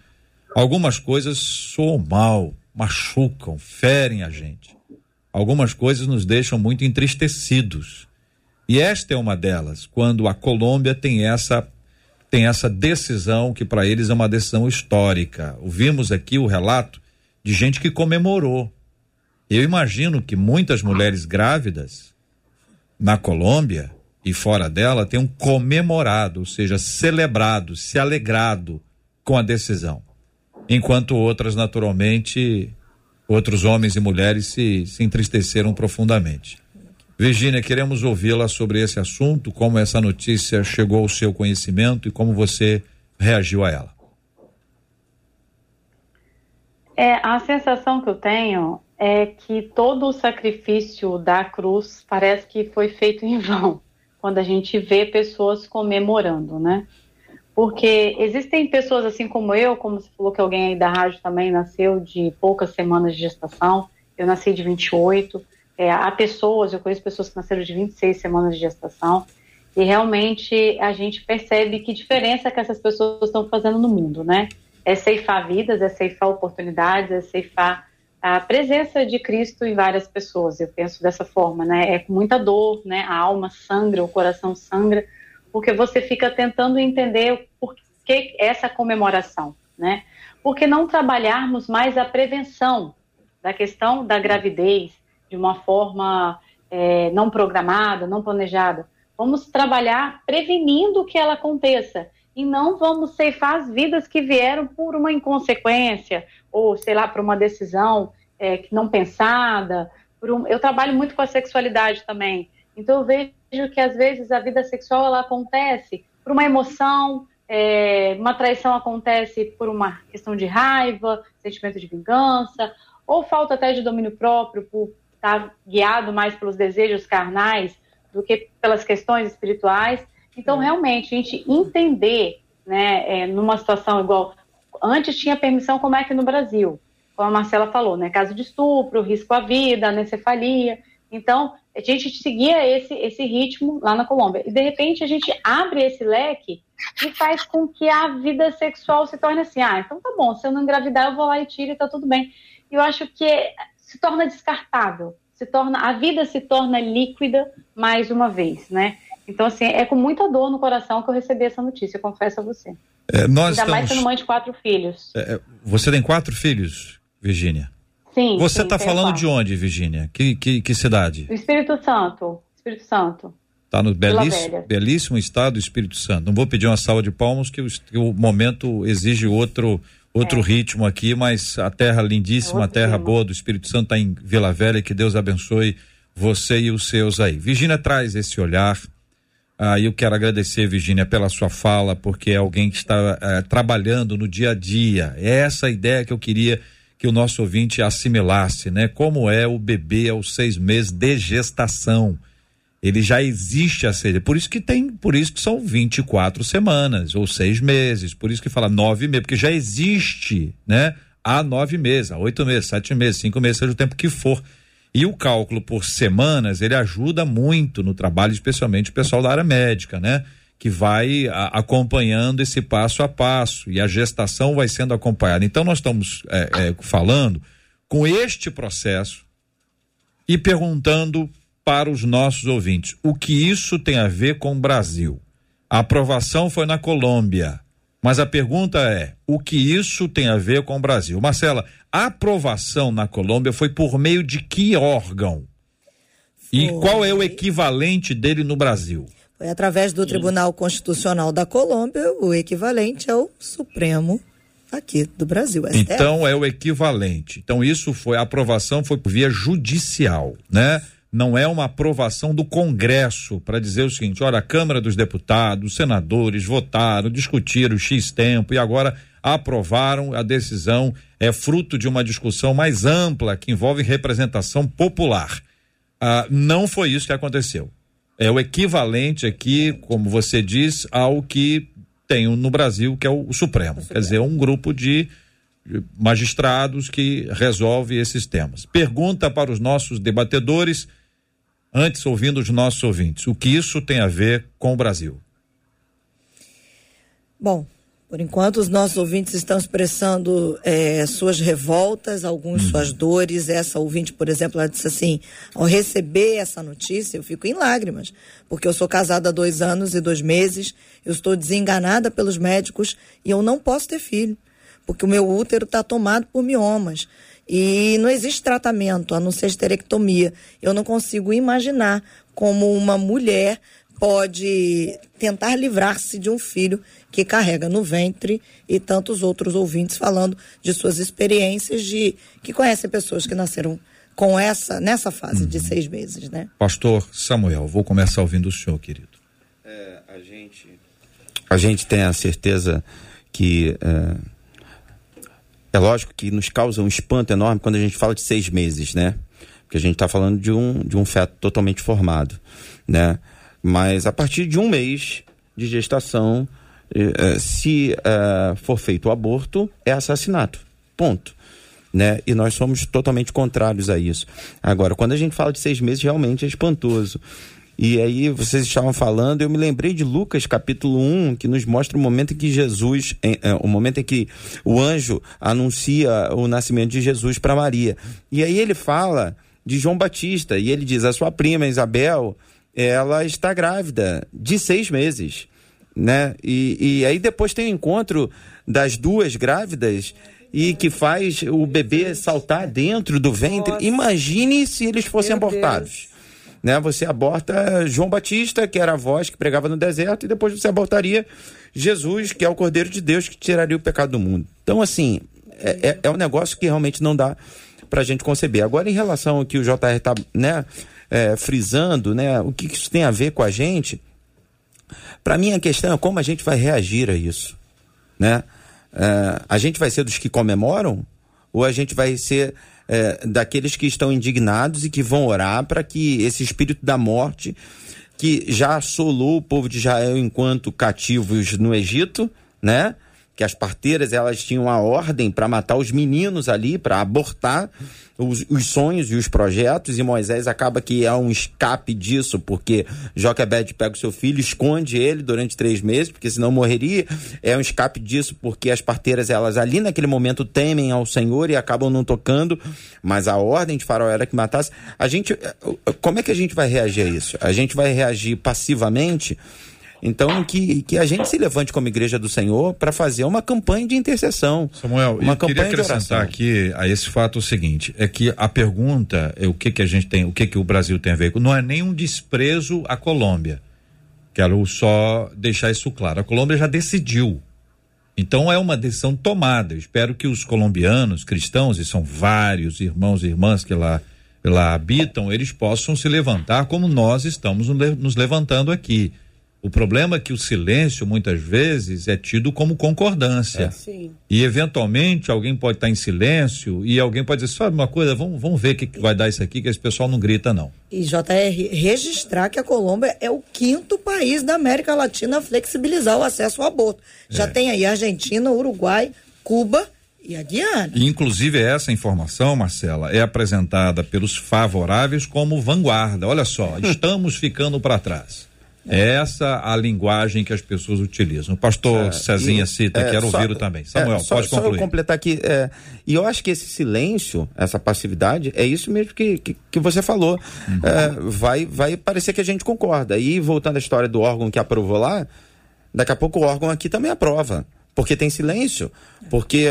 Algumas coisas soam mal, machucam, ferem a gente. Algumas coisas nos deixam muito entristecidos. E esta é uma delas, quando a Colômbia tem essa tem essa decisão que para eles é uma decisão histórica. Ouvimos aqui o relato de gente que comemorou. Eu imagino que muitas mulheres grávidas na Colômbia e fora dela tenham comemorado, ou seja, celebrado, se alegrado com a decisão. Enquanto outras, naturalmente, outros homens e mulheres se, se entristeceram profundamente. Virgínia, queremos ouvi-la sobre esse assunto, como essa notícia chegou ao seu conhecimento e como você reagiu a ela. É, a sensação que eu tenho é que todo o sacrifício da cruz parece que foi feito em vão, quando a gente vê pessoas comemorando, né? Porque existem pessoas assim como eu, como você falou que alguém aí da rádio também nasceu de poucas semanas de gestação, eu nasci de 28. É, há pessoas, eu conheço pessoas que nasceram de 26 semanas de gestação, e realmente a gente percebe que diferença que essas pessoas estão fazendo no mundo, né? É ceifar vidas, é ceifar oportunidades, é ceifar a presença de Cristo em várias pessoas. Eu penso dessa forma, né? É com muita dor, né? A alma sangra, o coração sangra, porque você fica tentando entender por que essa comemoração, né? Por que não trabalharmos mais a prevenção da questão da gravidez de uma forma é, não programada, não planejada? Vamos trabalhar prevenindo que ela aconteça e não vamos ceifar as vidas que vieram por uma inconsequência ou, sei lá, por uma decisão é, não pensada. Um... eu trabalho muito com a sexualidade também, então eu vejo que às vezes a vida sexual ela acontece por uma emoção, é, uma traição acontece por uma questão de raiva, sentimento de vingança, ou falta até de domínio próprio, por estar guiado mais pelos desejos carnais do que pelas questões espirituais. Então, realmente, a gente entender, né, é, numa situação igual. Antes tinha permissão, como é que no Brasil? Como a Marcela falou, né? Caso de estupro, risco à vida, anencefalia. Então, a gente seguia esse, esse ritmo lá na Colômbia. E, de repente, a gente abre esse leque e faz com que a vida sexual se torne assim: ah, então tá bom, se eu não engravidar, eu vou lá e tiro e tá tudo bem. E eu acho que se torna descartável se torna, a vida se torna líquida mais uma vez, né? Então, assim, é com muita dor no coração que eu recebi essa notícia, confesso a você. É, nós Ainda estamos... mais sendo mãe de quatro filhos. É, é você tem quatro filhos, Virgínia? Sim. Você está falando de onde, Virgínia? Que, que, que cidade? Do Espírito Santo. Espírito Santo. Está no belíssimo, belíssimo estado do Espírito Santo. Não vou pedir uma salva de palmas, que o, que o momento exige outro outro é. ritmo aqui, mas a terra lindíssima, é a terra boa do Espírito Santo está em Vila Velha, que Deus abençoe você e os seus aí. Virgínia traz esse olhar. Ah, eu quero agradecer, Virgínia, pela sua fala, porque é alguém que está eh, trabalhando no dia a dia. É essa ideia que eu queria que o nosso ouvinte assimilasse, né? Como é o bebê aos seis meses de gestação ele já existe a ser. Por isso que tem, por isso que são 24 semanas ou seis meses. Por isso que fala nove meses, porque já existe, né? Há nove meses, há oito meses, sete meses, cinco meses, seja o tempo que for. E o cálculo por semanas, ele ajuda muito no trabalho, especialmente o pessoal da área médica, né? Que vai a, acompanhando esse passo a passo e a gestação vai sendo acompanhada. Então, nós estamos é, é, falando com este processo e perguntando para os nossos ouvintes. O que isso tem a ver com o Brasil? A aprovação foi na Colômbia. Mas a pergunta é: o que isso tem a ver com o Brasil? Marcela, a aprovação na Colômbia foi por meio de que órgão? Foi. E qual é o equivalente dele no Brasil? Foi através do Tribunal Constitucional da Colômbia, o equivalente ao Supremo aqui do Brasil. STF. Então é o equivalente. Então isso foi a aprovação foi por via judicial, né? Não é uma aprovação do Congresso para dizer o seguinte: olha, a Câmara dos Deputados, senadores votaram, discutiram X tempo e agora aprovaram a decisão. É fruto de uma discussão mais ampla que envolve representação popular. Ah, não foi isso que aconteceu. É o equivalente aqui, como você diz, ao que tem no Brasil, que é o, Supremo. Quer dizer, um grupo de magistrados que resolve esses temas. Pergunta para os nossos debatedores antes ouvindo os nossos ouvintes, o que isso tem a ver com o Brasil? Bom, por enquanto os nossos ouvintes estão expressando é, suas revoltas, alguns hum. suas dores. Essa ouvinte, por exemplo, ela disse assim: ao receber essa notícia, eu fico em lágrimas, porque eu sou casada há dois anos e dois meses, eu estou desenganada pelos médicos e eu não posso ter filho, porque o meu útero está tomado por miomas. E não existe tratamento, a não ser esterectomia. Eu não consigo imaginar como uma mulher pode tentar livrar-se de um filho que carrega no ventre e tantos outros ouvintes falando de suas experiências de que conhecem pessoas que nasceram com essa nessa fase uhum. de seis meses, né? Pastor Samuel, vou começar ouvindo o senhor, querido. É, a gente a gente tem a certeza que é é lógico que nos causa um espanto enorme quando a gente fala de seis meses, né? Porque a gente está falando de um, de um feto totalmente formado, né? Mas a partir de um mês de gestação, eh, se eh, for feito o aborto, é assassinato. Ponto. Né? E nós somos totalmente contrários a isso. Agora, quando a gente fala de seis meses, realmente é espantoso. E aí vocês estavam falando, eu me lembrei de Lucas capítulo 1, que nos mostra o momento em que Jesus, em, é, o momento em que o anjo anuncia o nascimento de Jesus para Maria. E aí ele fala de João Batista, e ele diz: a sua prima Isabel, ela está grávida de seis meses. Né? E, e aí depois tem o encontro das duas grávidas e que faz o bebê saltar dentro do ventre. Nossa. Imagine se eles fossem Meu abortados. Deus né? Você aborta João Batista, que era a voz que pregava no deserto, e depois você abortaria Jesus, que é o Cordeiro de Deus que tiraria o pecado do mundo. Então, assim, é, é, é um negócio que realmente não dá para a gente conceber. Agora, em relação ao que o JR está né, é, frisando, né, o que isso tem a ver com a gente, para mim a questão é como a gente vai reagir a isso. Né? É, a gente vai ser dos que comemoram ou a gente vai ser é, daqueles que estão indignados e que vão orar para que esse espírito da morte, que já assolou o povo de Israel enquanto cativos no Egito, né? que as parteiras elas tinham a ordem para matar os meninos ali, para abortar os, os, sonhos e os projetos, e Moisés acaba que é um escape disso, porque Joquebed pega o seu filho, esconde ele durante três meses, porque senão morreria. É um escape disso, porque as parteiras, elas ali naquele momento temem ao Senhor e acabam não tocando, mas a ordem de Faraó era que matasse. A gente, como é que a gente vai reagir a isso? A gente vai reagir passivamente então, que, que a gente se levante como igreja do Senhor para fazer uma campanha de intercessão. Samuel, uma campanha queria acrescentar aqui a esse fato o seguinte: é que a pergunta é o que que a gente tem, o que que o Brasil tem a ver com, não é nenhum desprezo à Colômbia. Quero só deixar isso claro. A Colômbia já decidiu. Então é uma decisão tomada. Eu espero que os colombianos cristãos, e são vários irmãos e irmãs que lá, lá habitam, eles possam se levantar como nós estamos nos levantando aqui o problema é que o silêncio, muitas vezes, é tido como concordância. É. E, eventualmente, alguém pode estar em silêncio e alguém pode dizer: sabe uma coisa, vamos, vamos ver o que, que vai dar isso aqui, que esse pessoal não grita, não. E, JR, registrar que a Colômbia é o quinto país da América Latina a flexibilizar o acesso ao aborto. Já é. tem aí Argentina, Uruguai, Cuba e a Guiana. Inclusive, essa informação, Marcela, é apresentada pelos favoráveis como vanguarda. Olha só, estamos ficando para trás. É essa a linguagem que as pessoas utilizam. O pastor é, Cezinha e, cita, é, quero ouvir também. Samuel, é, só, pode concluir. Só eu completar aqui, é, e eu acho que esse silêncio, essa passividade, é isso mesmo que, que, que você falou. Uhum. É, vai, vai parecer que a gente concorda. E voltando à história do órgão que aprovou lá, daqui a pouco o órgão aqui também aprova porque tem silêncio, porque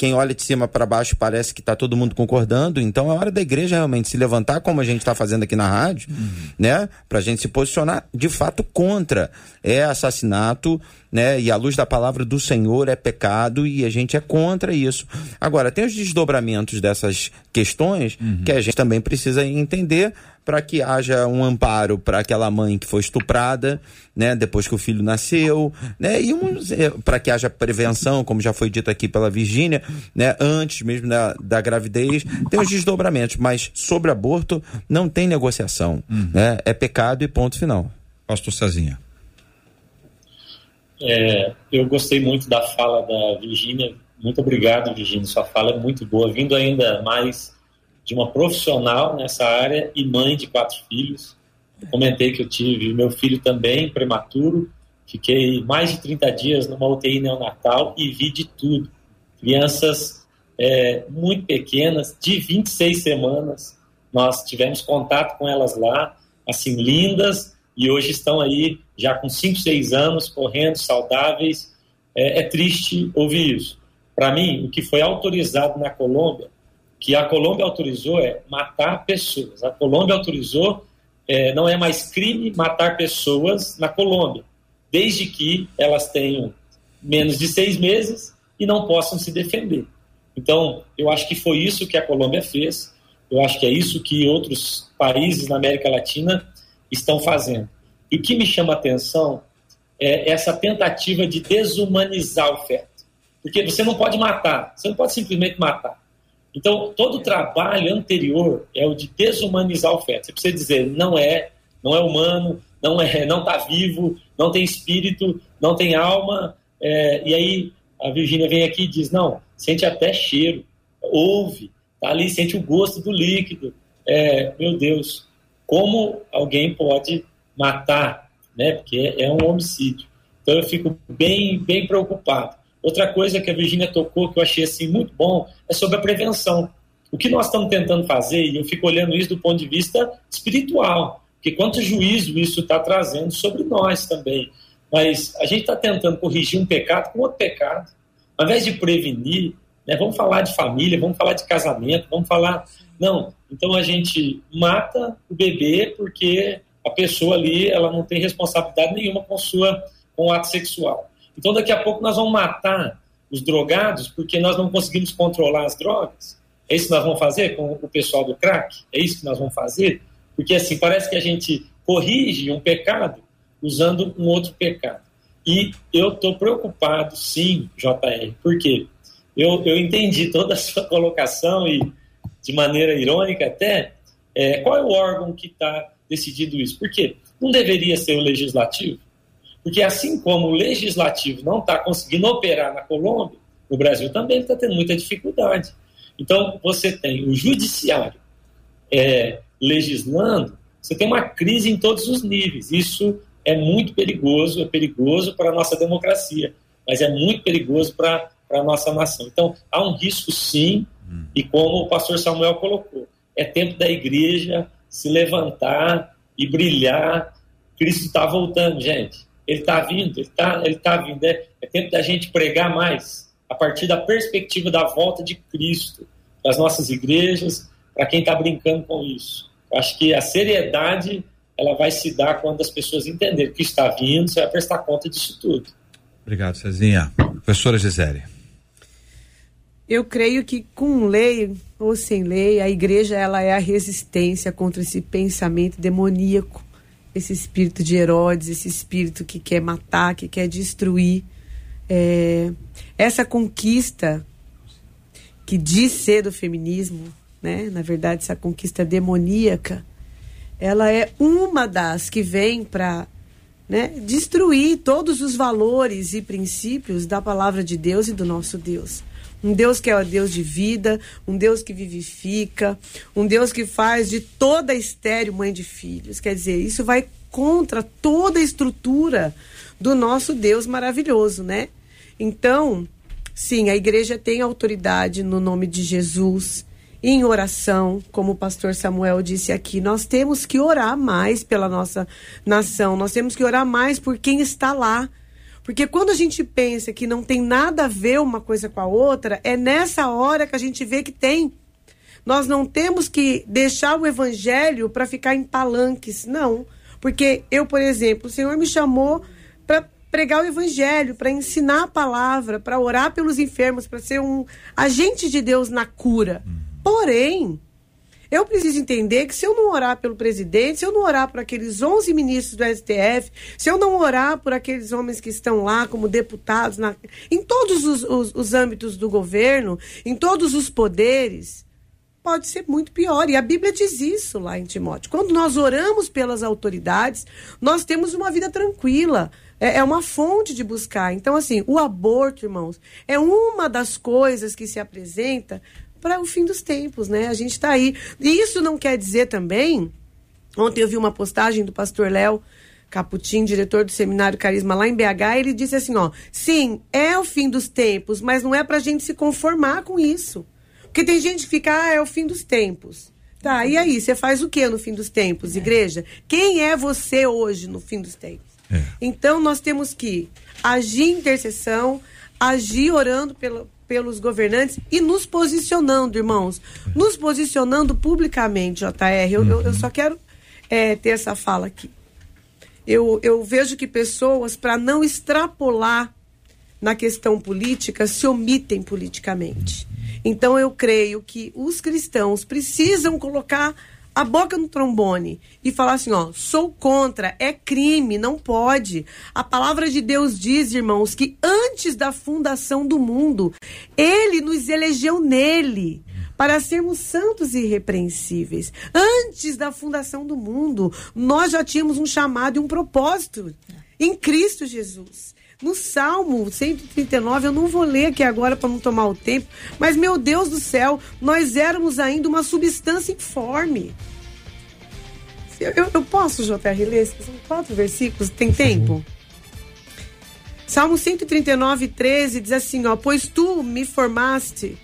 quem olha de cima para baixo parece que está todo mundo concordando, então é hora da igreja realmente se levantar, como a gente está fazendo aqui na rádio, uhum. né, para a gente se posicionar de fato contra. É assassinato, né, e a luz da palavra do Senhor é pecado e a gente é contra isso. Agora, tem os desdobramentos dessas questões uhum. que a gente também precisa entender para que haja um amparo para aquela mãe que foi estuprada, né, depois que o filho nasceu, né, e um, é, para que haja prevenção, como já foi dito aqui pela Virgínia, né, antes mesmo da, da gravidez, tem os desdobramentos, mas sobre aborto não tem negociação, uhum. né, é pecado e ponto final. Pastor Cezinha. É, eu gostei muito da fala da Virgínia. Muito obrigado, Virgínia. Sua fala é muito boa. Vindo ainda mais de uma profissional nessa área e mãe de quatro filhos. Eu comentei que eu tive meu filho também prematuro, fiquei mais de 30 dias numa UTI neonatal e vi de tudo. Crianças é, muito pequenas, de 26 semanas, nós tivemos contato com elas lá, assim, lindas, e hoje estão aí já com 5, 6 anos, correndo, saudáveis. É, é triste ouvir isso. Para mim, o que foi autorizado na Colômbia que a Colômbia autorizou é matar pessoas. A Colômbia autorizou, é, não é mais crime matar pessoas na Colômbia, desde que elas tenham menos de seis meses e não possam se defender. Então, eu acho que foi isso que a Colômbia fez, eu acho que é isso que outros países na América Latina estão fazendo. E o que me chama a atenção é essa tentativa de desumanizar o feto. Porque você não pode matar, você não pode simplesmente matar. Então, todo o trabalho anterior é o de desumanizar o feto. Você precisa dizer, não é, não é humano, não é, não está vivo, não tem espírito, não tem alma. É, e aí a Virgínia vem aqui e diz: não, sente até cheiro, ouve, tá ali, sente o gosto do líquido. É, meu Deus, como alguém pode matar, né? Porque é, é um homicídio. Então eu fico bem, bem preocupado. Outra coisa que a Virgínia tocou que eu achei assim muito bom é sobre a prevenção. O que nós estamos tentando fazer, e eu fico olhando isso do ponto de vista espiritual, porque quanto juízo isso está trazendo sobre nós também. Mas a gente está tentando corrigir um pecado com outro pecado. Ao invés de prevenir, né, vamos falar de família, vamos falar de casamento, vamos falar. Não, então a gente mata o bebê porque a pessoa ali ela não tem responsabilidade nenhuma com, sua, com o ato sexual. Então daqui a pouco nós vamos matar os drogados porque nós não conseguimos controlar as drogas. É isso que nós vamos fazer com o pessoal do crack? É isso que nós vamos fazer? Porque assim, parece que a gente corrige um pecado usando um outro pecado. E eu estou preocupado, sim, JR, porque eu, eu entendi toda a sua colocação e, de maneira irônica até, é, qual é o órgão que está decidindo isso? Por quê? Não deveria ser o legislativo? Porque assim como o legislativo não está conseguindo operar na Colômbia, o Brasil também está tendo muita dificuldade. Então, você tem o judiciário é, legislando, você tem uma crise em todos os níveis. Isso é muito perigoso, é perigoso para a nossa democracia, mas é muito perigoso para a nossa nação. Então, há um risco sim, hum. e como o pastor Samuel colocou, é tempo da igreja se levantar e brilhar. Cristo está voltando, gente. Ele está vindo, ele está ele tá vindo. É, é tempo da gente pregar mais a partir da perspectiva da volta de Cristo, para as nossas igrejas, para quem está brincando com isso. Eu acho que a seriedade ela vai se dar quando as pessoas entenderem que está vindo, você vai prestar conta disso tudo. Obrigado, Cezinha. Professora Gisele. Eu creio que com lei ou sem lei, a igreja ela é a resistência contra esse pensamento demoníaco, esse espírito de Herodes, esse espírito que quer matar, que quer destruir. É, essa conquista que diz ser do feminismo, né? Na verdade, essa conquista demoníaca, ela é uma das que vem para né, destruir todos os valores e princípios da palavra de Deus e do nosso Deus. Um Deus que é o Deus de vida, um Deus que vivifica, um Deus que faz de toda estéreo mãe de filhos. Quer dizer, isso vai contra toda a estrutura do nosso Deus maravilhoso, né? Então, sim, a igreja tem autoridade no nome de Jesus, em oração, como o pastor Samuel disse aqui, nós temos que orar mais pela nossa nação, nós temos que orar mais por quem está lá. Porque quando a gente pensa que não tem nada a ver uma coisa com a outra, é nessa hora que a gente vê que tem. Nós não temos que deixar o evangelho para ficar em palanques, não. Porque eu, por exemplo, o Senhor me chamou para pregar o evangelho, para ensinar a palavra, para orar pelos enfermos, para ser um agente de Deus na cura. Porém, eu preciso entender que se eu não orar pelo presidente, se eu não orar por aqueles 11 ministros do STF, se eu não orar por aqueles homens que estão lá como deputados, na, em todos os, os, os âmbitos do governo, em todos os poderes, pode ser muito pior. E a Bíblia diz isso lá em Timóteo. Quando nós oramos pelas autoridades, nós temos uma vida tranquila. É, é uma fonte de buscar. Então, assim, o aborto, irmãos, é uma das coisas que se apresenta para o fim dos tempos, né? A gente está aí. E isso não quer dizer também. Ontem eu vi uma postagem do pastor Léo Caputim, diretor do Seminário Carisma lá em BH, ele disse assim, ó, sim, é o fim dos tempos, mas não é para a gente se conformar com isso. Porque tem gente que fica, ah, é o fim dos tempos. Tá, e aí, você faz o que no fim dos tempos, igreja? Quem é você hoje no fim dos tempos? É. Então, nós temos que agir em intercessão, agir orando pelo, pelos governantes e nos posicionando, irmãos. Nos posicionando publicamente, JR. Eu, eu, eu só quero é, ter essa fala aqui. Eu, eu vejo que pessoas, para não extrapolar na questão política, se omitem politicamente. Então eu creio que os cristãos precisam colocar a boca no trombone e falar assim, ó, sou contra, é crime, não pode. A palavra de Deus diz, irmãos, que antes da fundação do mundo, ele nos elegeu nele para sermos santos e irrepreensíveis. Antes da fundação do mundo, nós já tínhamos um chamado e um propósito em Cristo Jesus. No Salmo 139, eu não vou ler aqui agora para não tomar o tempo, mas meu Deus do céu, nós éramos ainda uma substância informe. Eu, eu, eu posso, JR, ler? São quatro versículos, tem tempo? Salmo 139, 13 diz assim: ó, Pois tu me formaste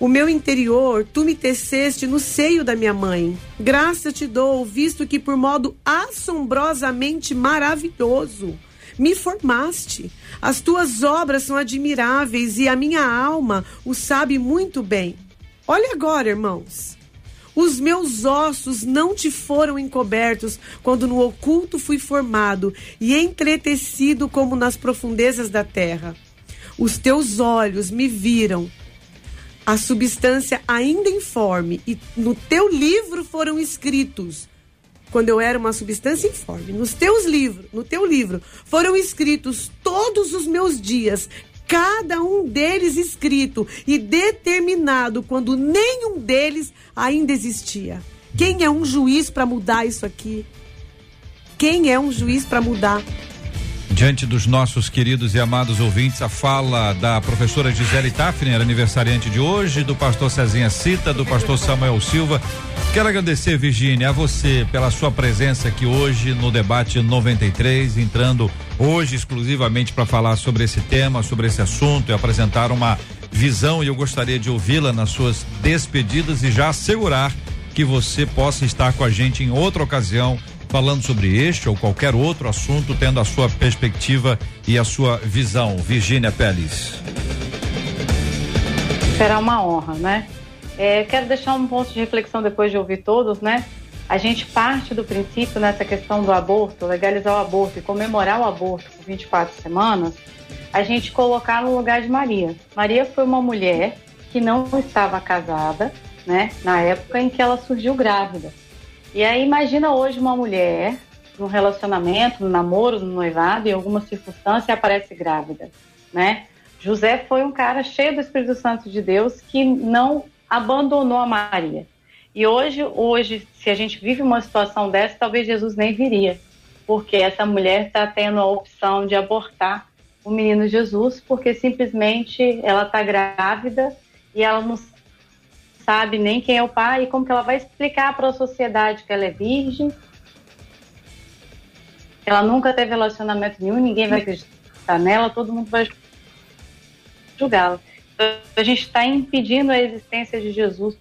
o meu interior, tu me teceste no seio da minha mãe. Graça te dou, visto que por modo assombrosamente maravilhoso me formaste. As tuas obras são admiráveis e a minha alma o sabe muito bem. Olha agora, irmãos. Os meus ossos não te foram encobertos quando no oculto fui formado e entretecido como nas profundezas da terra. Os teus olhos me viram, a substância ainda informe, e no teu livro foram escritos quando eu era uma substância informe. Nos teus livros, no teu livro, foram escritos todos os meus dias, cada um deles escrito e determinado quando nenhum deles ainda existia. Quem é um juiz para mudar isso aqui? Quem é um juiz para mudar? Diante dos nossos queridos e amados ouvintes, a fala da professora Gisele Tafner, aniversariante de hoje, do pastor Cezinha Cita, do pastor Samuel Silva. Quero agradecer, Virginia, a você pela sua presença aqui hoje no debate 93, entrando hoje exclusivamente para falar sobre esse tema, sobre esse assunto e apresentar uma visão e eu gostaria de ouvi-la nas suas despedidas e já assegurar que você possa estar com a gente em outra ocasião falando sobre este ou qualquer outro assunto, tendo a sua perspectiva e a sua visão. Virgínia Pérez. Será uma honra, né? É, quero deixar um ponto de reflexão depois de ouvir todos, né? A gente parte do princípio nessa questão do aborto, legalizar o aborto e comemorar o aborto por 24 semanas, a gente colocar no lugar de Maria. Maria foi uma mulher que não estava casada, né? Na época em que ela surgiu grávida. E aí imagina hoje uma mulher num relacionamento, no namoro, no noivado, em alguma circunstância aparece grávida, né? José foi um cara cheio do Espírito Santo de Deus que não abandonou a Maria. E hoje, hoje, se a gente vive uma situação dessa, talvez Jesus nem viria, porque essa mulher está tendo a opção de abortar o menino Jesus, porque simplesmente ela está grávida e ela não sabe nem quem é o pai e como que ela vai explicar para a sociedade que ela é virgem, ela nunca teve relacionamento nenhum, ninguém vai acreditar nela, todo mundo vai julgá-la. Então, a gente está impedindo a existência de Jesus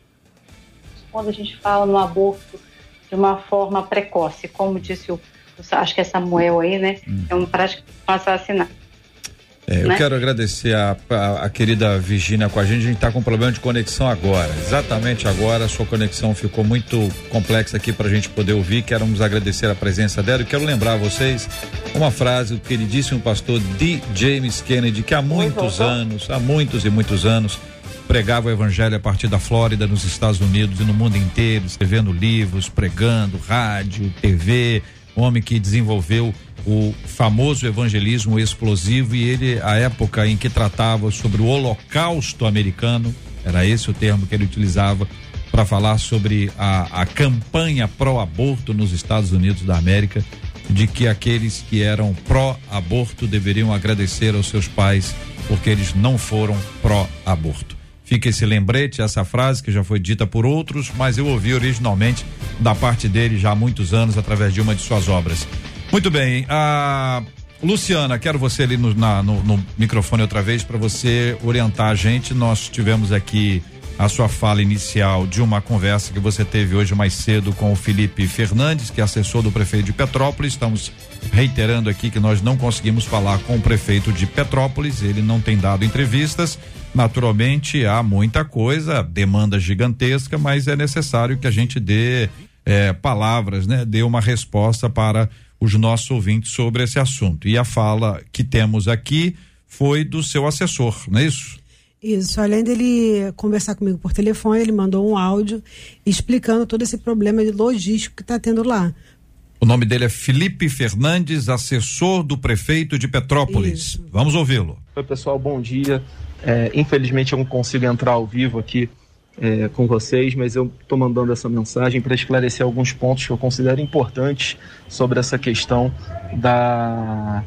quando a gente fala no aborto de uma forma precoce, como disse o, acho que é Samuel aí, né? Hum. É um prático assassinato. É, eu né? quero agradecer a, a, a, querida Virginia com a gente. A gente está com um problema de conexão agora. Exatamente agora, a sua conexão ficou muito complexa aqui para a gente poder ouvir. Queremos agradecer a presença dela e quero lembrar a vocês uma frase que ele disse um pastor D. James Kennedy, que há muitos anos, há muitos e muitos anos, pregava o evangelho a partir da Flórida, nos Estados Unidos e no mundo inteiro, escrevendo livros, pregando, rádio, TV, homem que desenvolveu o famoso evangelismo explosivo e ele, a época em que tratava sobre o holocausto americano, era esse o termo que ele utilizava para falar sobre a, a campanha pró-aborto nos Estados Unidos da América, de que aqueles que eram pró-aborto deveriam agradecer aos seus pais porque eles não foram pró-aborto. Fica esse lembrete, essa frase que já foi dita por outros, mas eu ouvi originalmente da parte dele já há muitos anos através de uma de suas obras. Muito bem. A Luciana, quero você ali no, na, no, no microfone outra vez para você orientar a gente. Nós tivemos aqui a sua fala inicial de uma conversa que você teve hoje mais cedo com o Felipe Fernandes, que é assessor do prefeito de Petrópolis. Estamos reiterando aqui que nós não conseguimos falar com o prefeito de Petrópolis, ele não tem dado entrevistas. Naturalmente, há muita coisa, demanda gigantesca, mas é necessário que a gente dê é, palavras, né? Dê uma resposta para os nossos ouvintes sobre esse assunto. E a fala que temos aqui foi do seu assessor, não é isso? Isso, além dele conversar comigo por telefone, ele mandou um áudio explicando todo esse problema logístico que está tendo lá. O nome dele é Felipe Fernandes, assessor do prefeito de Petrópolis. Isso. Vamos ouvi-lo. Oi, pessoal, bom dia. É, infelizmente eu não consigo entrar ao vivo aqui é, com vocês, mas eu estou mandando essa mensagem para esclarecer alguns pontos que eu considero importantes sobre essa questão da,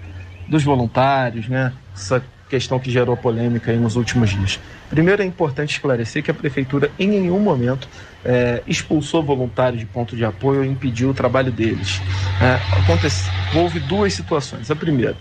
dos voluntários, né? Essa questão que gerou polêmica nos últimos dias. Primeiro, é importante esclarecer que a prefeitura em nenhum momento é, expulsou voluntários de ponto de apoio ou impediu o trabalho deles. É, acontece, houve duas situações. A primeira,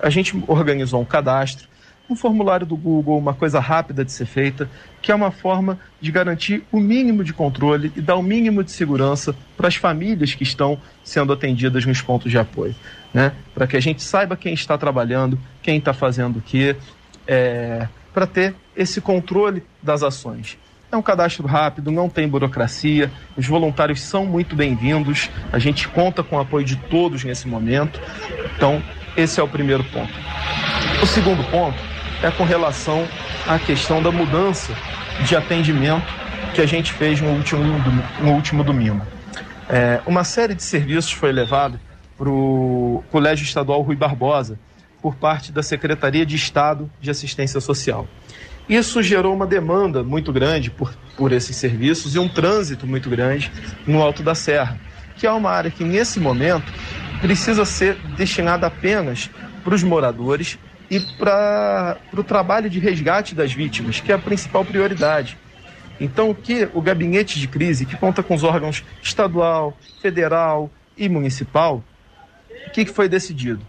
a gente organizou um cadastro um formulário do Google, uma coisa rápida de ser feita, que é uma forma de garantir o mínimo de controle e dar o mínimo de segurança para as famílias que estão sendo atendidas nos pontos de apoio. Né? Para que a gente saiba quem está trabalhando, quem está fazendo o quê, é, para ter esse controle das ações. É um cadastro rápido, não tem burocracia, os voluntários são muito bem-vindos, a gente conta com o apoio de todos nesse momento. Então, esse é o primeiro ponto. O segundo ponto é com relação à questão da mudança de atendimento que a gente fez no último, no último domingo. É, uma série de serviços foi levado para o Colégio Estadual Rui Barbosa por parte da Secretaria de Estado de Assistência Social. Isso gerou uma demanda muito grande por, por esses serviços e um trânsito muito grande no Alto da Serra, que é uma área que, nesse momento, precisa ser destinada apenas para os moradores e para o trabalho de resgate das vítimas, que é a principal prioridade. Então, o que o gabinete de crise, que conta com os órgãos estadual, federal e municipal, o que, que foi decidido?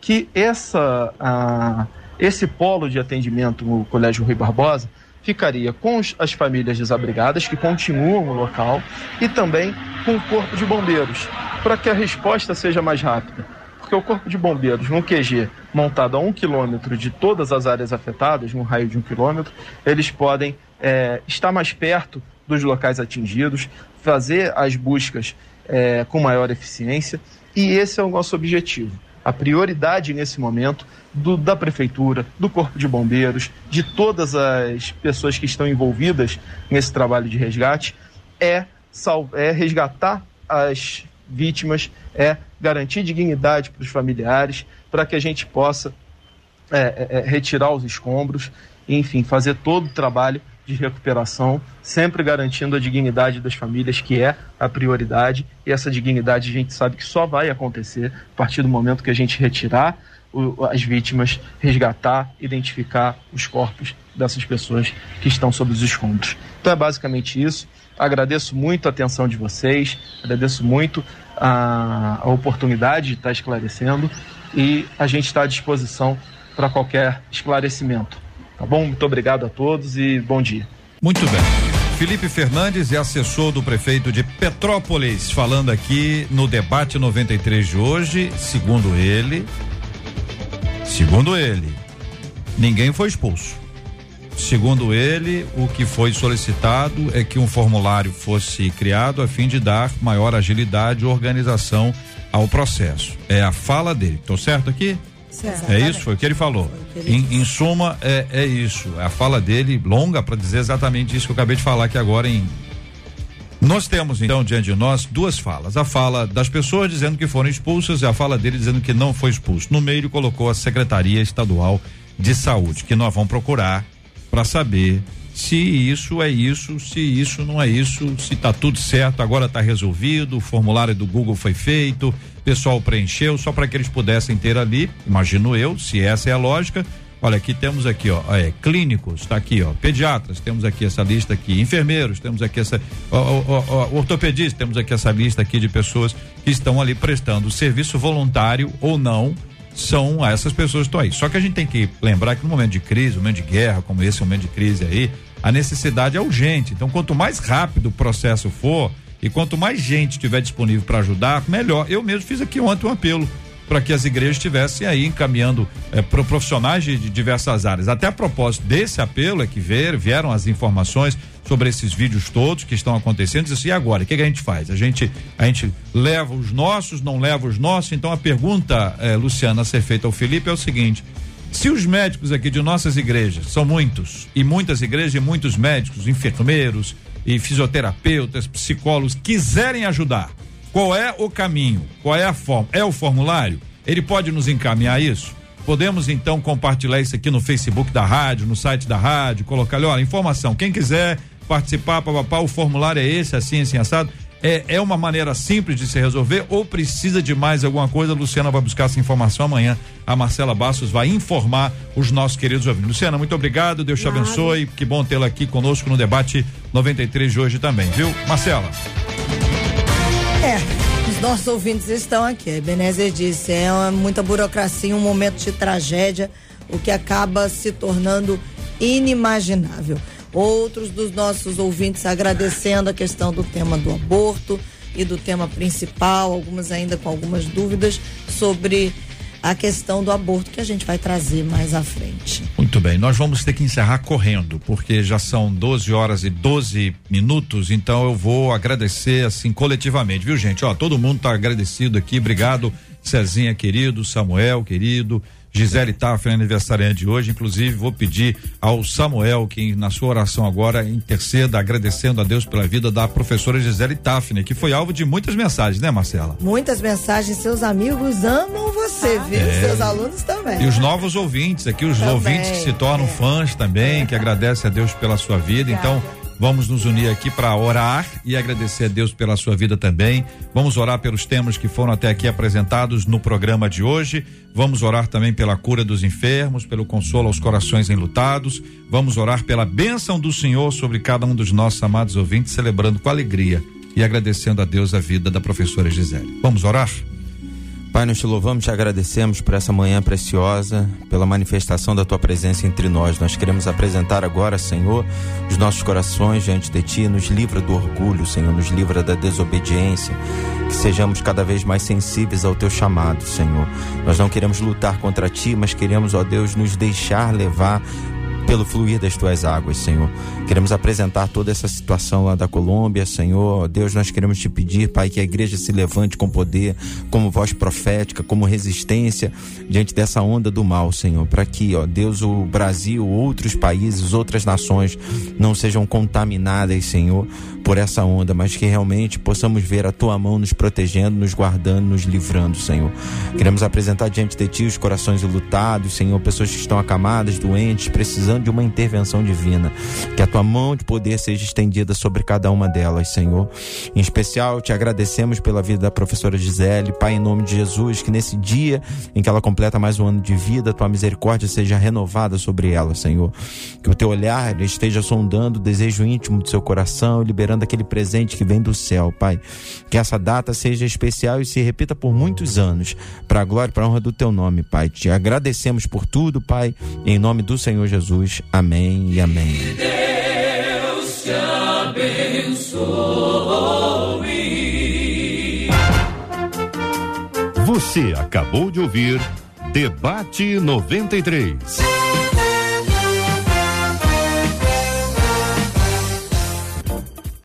Que essa, a, esse polo de atendimento no Colégio Rui Barbosa ficaria com as famílias desabrigadas, que continuam no local, e também com o Corpo de Bombeiros, para que a resposta seja mais rápida porque o Corpo de Bombeiros, num QG montado a um quilômetro de todas as áreas afetadas, num raio de um quilômetro, eles podem é, estar mais perto dos locais atingidos, fazer as buscas é, com maior eficiência, e esse é o nosso objetivo. A prioridade nesse momento do, da Prefeitura, do Corpo de Bombeiros, de todas as pessoas que estão envolvidas nesse trabalho de resgate é, é resgatar as vítimas, é garantir dignidade para os familiares, para que a gente possa é, é, é, retirar os escombros, enfim, fazer todo o trabalho de recuperação, sempre garantindo a dignidade das famílias, que é a prioridade, e essa dignidade a gente sabe que só vai acontecer a partir do momento que a gente retirar o, as vítimas, resgatar, identificar os corpos dessas pessoas que estão sob os escombros. Então é basicamente isso. Agradeço muito a atenção de vocês, agradeço muito a, a oportunidade de estar esclarecendo e a gente está à disposição para qualquer esclarecimento. Tá bom? Muito obrigado a todos e bom dia. Muito bem. Felipe Fernandes é assessor do prefeito de Petrópolis, falando aqui no debate 93 de hoje, segundo ele, segundo ele, ninguém foi expulso. Segundo ele, o que foi solicitado é que um formulário fosse criado a fim de dar maior agilidade e organização ao processo. É a fala dele. Tô certo aqui? Certo. É isso? Foi o que ele falou. Que ele em, em, suma, é, é isso. É a fala dele, longa, para dizer exatamente isso que eu acabei de falar aqui agora em. Nós temos então diante de nós duas falas. A fala das pessoas dizendo que foram expulsas e a fala dele dizendo que não foi expulso. No meio ele colocou a Secretaria Estadual de Saúde, que nós vamos procurar para saber se isso é isso, se isso não é isso, se está tudo certo, agora está resolvido, o formulário do Google foi feito, o pessoal preencheu, só para que eles pudessem ter ali, imagino eu, se essa é a lógica. Olha, aqui temos aqui, ó, é, clínicos, está aqui, ó, pediatras, temos aqui essa lista aqui, enfermeiros, temos aqui essa, ó, ó, ó, ortopedistas, temos aqui essa lista aqui de pessoas que estão ali prestando serviço voluntário ou não são essas pessoas que estão aí. Só que a gente tem que lembrar que no momento de crise, no momento de guerra, como esse momento de crise aí, a necessidade é urgente. Então, quanto mais rápido o processo for e quanto mais gente estiver disponível para ajudar, melhor. Eu mesmo fiz aqui ontem um apelo para que as igrejas estivessem aí encaminhando eh, profissionais de, de, diversas áreas. Até a propósito desse apelo é que vieram, vieram as informações sobre esses vídeos todos que estão acontecendo. E agora? O que, que, a gente faz? A gente, a gente leva os nossos, não leva os nossos? Então a pergunta, eh, Luciana, a ser feita ao Felipe é o seguinte: se os médicos aqui de nossas igrejas são muitos, e muitas igrejas e muitos médicos, enfermeiros e fisioterapeutas, psicólogos quiserem ajudar, qual é o caminho? Qual é a forma? É o formulário? Ele pode nos encaminhar isso? Podemos então compartilhar isso aqui no Facebook da rádio, no site da rádio, colocar olha, informação, quem quiser participar, papapá, o formulário é esse, assim, assim, assado. É, é uma maneira simples de se resolver ou precisa de mais alguma coisa? A Luciana vai buscar essa informação amanhã. A Marcela Bastos vai informar os nossos queridos ouvintes. Luciana, muito obrigado. Deus te Nada. abençoe. Que bom tê-la aqui conosco no debate 93 de hoje também, viu? Marcela. É, os nossos ouvintes estão aqui. Ebenezer disse: é uma, muita burocracia, um momento de tragédia, o que acaba se tornando inimaginável. Outros dos nossos ouvintes agradecendo a questão do tema do aborto e do tema principal, algumas ainda com algumas dúvidas sobre a questão do aborto que a gente vai trazer mais à frente. Muito bem, nós vamos ter que encerrar correndo, porque já são 12 horas e 12 minutos, então eu vou agradecer assim coletivamente, viu, gente? Ó, todo mundo tá agradecido aqui, obrigado, Cezinha querido, Samuel querido, Gisele Tafel, aniversariante de hoje. Inclusive, vou pedir ao Samuel que, na sua oração agora, interceda, agradecendo a Deus pela vida da professora Gisele Tafne, que foi alvo de muitas mensagens, né, Marcela? Muitas mensagens. Seus amigos amam você, viu? É. Seus alunos também. E os novos ouvintes aqui, os também, ouvintes que se tornam é. fãs também, que *laughs* agradecem a Deus pela sua vida. Então, Vamos nos unir aqui para orar e agradecer a Deus pela sua vida também. Vamos orar pelos temas que foram até aqui apresentados no programa de hoje. Vamos orar também pela cura dos enfermos, pelo consolo aos corações enlutados. Vamos orar pela bênção do Senhor sobre cada um dos nossos amados ouvintes, celebrando com alegria e agradecendo a Deus a vida da professora Gisele. Vamos orar? Pai, nós te louvamos e te agradecemos por essa manhã preciosa, pela manifestação da tua presença entre nós. Nós queremos apresentar agora, Senhor, os nossos corações diante de ti. Nos livra do orgulho, Senhor, nos livra da desobediência. Que sejamos cada vez mais sensíveis ao teu chamado, Senhor. Nós não queremos lutar contra ti, mas queremos, ó Deus, nos deixar levar pelo fluir das tuas águas, Senhor. Queremos apresentar toda essa situação lá da Colômbia, Senhor. Deus, nós queremos te pedir, Pai, que a igreja se levante com poder, como voz profética, como resistência diante dessa onda do mal, Senhor. Para que, ó Deus, o Brasil, outros países, outras nações não sejam contaminadas, Senhor, por essa onda, mas que realmente possamos ver a tua mão nos protegendo, nos guardando, nos livrando, Senhor. Queremos apresentar diante de ti os corações lutados, Senhor, pessoas que estão acamadas, doentes, precisando de uma intervenção divina. Que a tua mão de poder seja estendida sobre cada uma delas, Senhor. Em especial, te agradecemos pela vida da professora Gisele, Pai, em nome de Jesus, que nesse dia em que ela completa mais um ano de vida, tua misericórdia seja renovada sobre ela, Senhor. Que o teu olhar esteja sondando o desejo íntimo do seu coração, liberando aquele presente que vem do céu, Pai. Que essa data seja especial e se repita por muitos anos, para a glória e para a honra do teu nome, Pai. Te agradecemos por tudo, Pai, em nome do Senhor Jesus. Amém e amém. Deus te abençoe. Você acabou de ouvir Debate 93.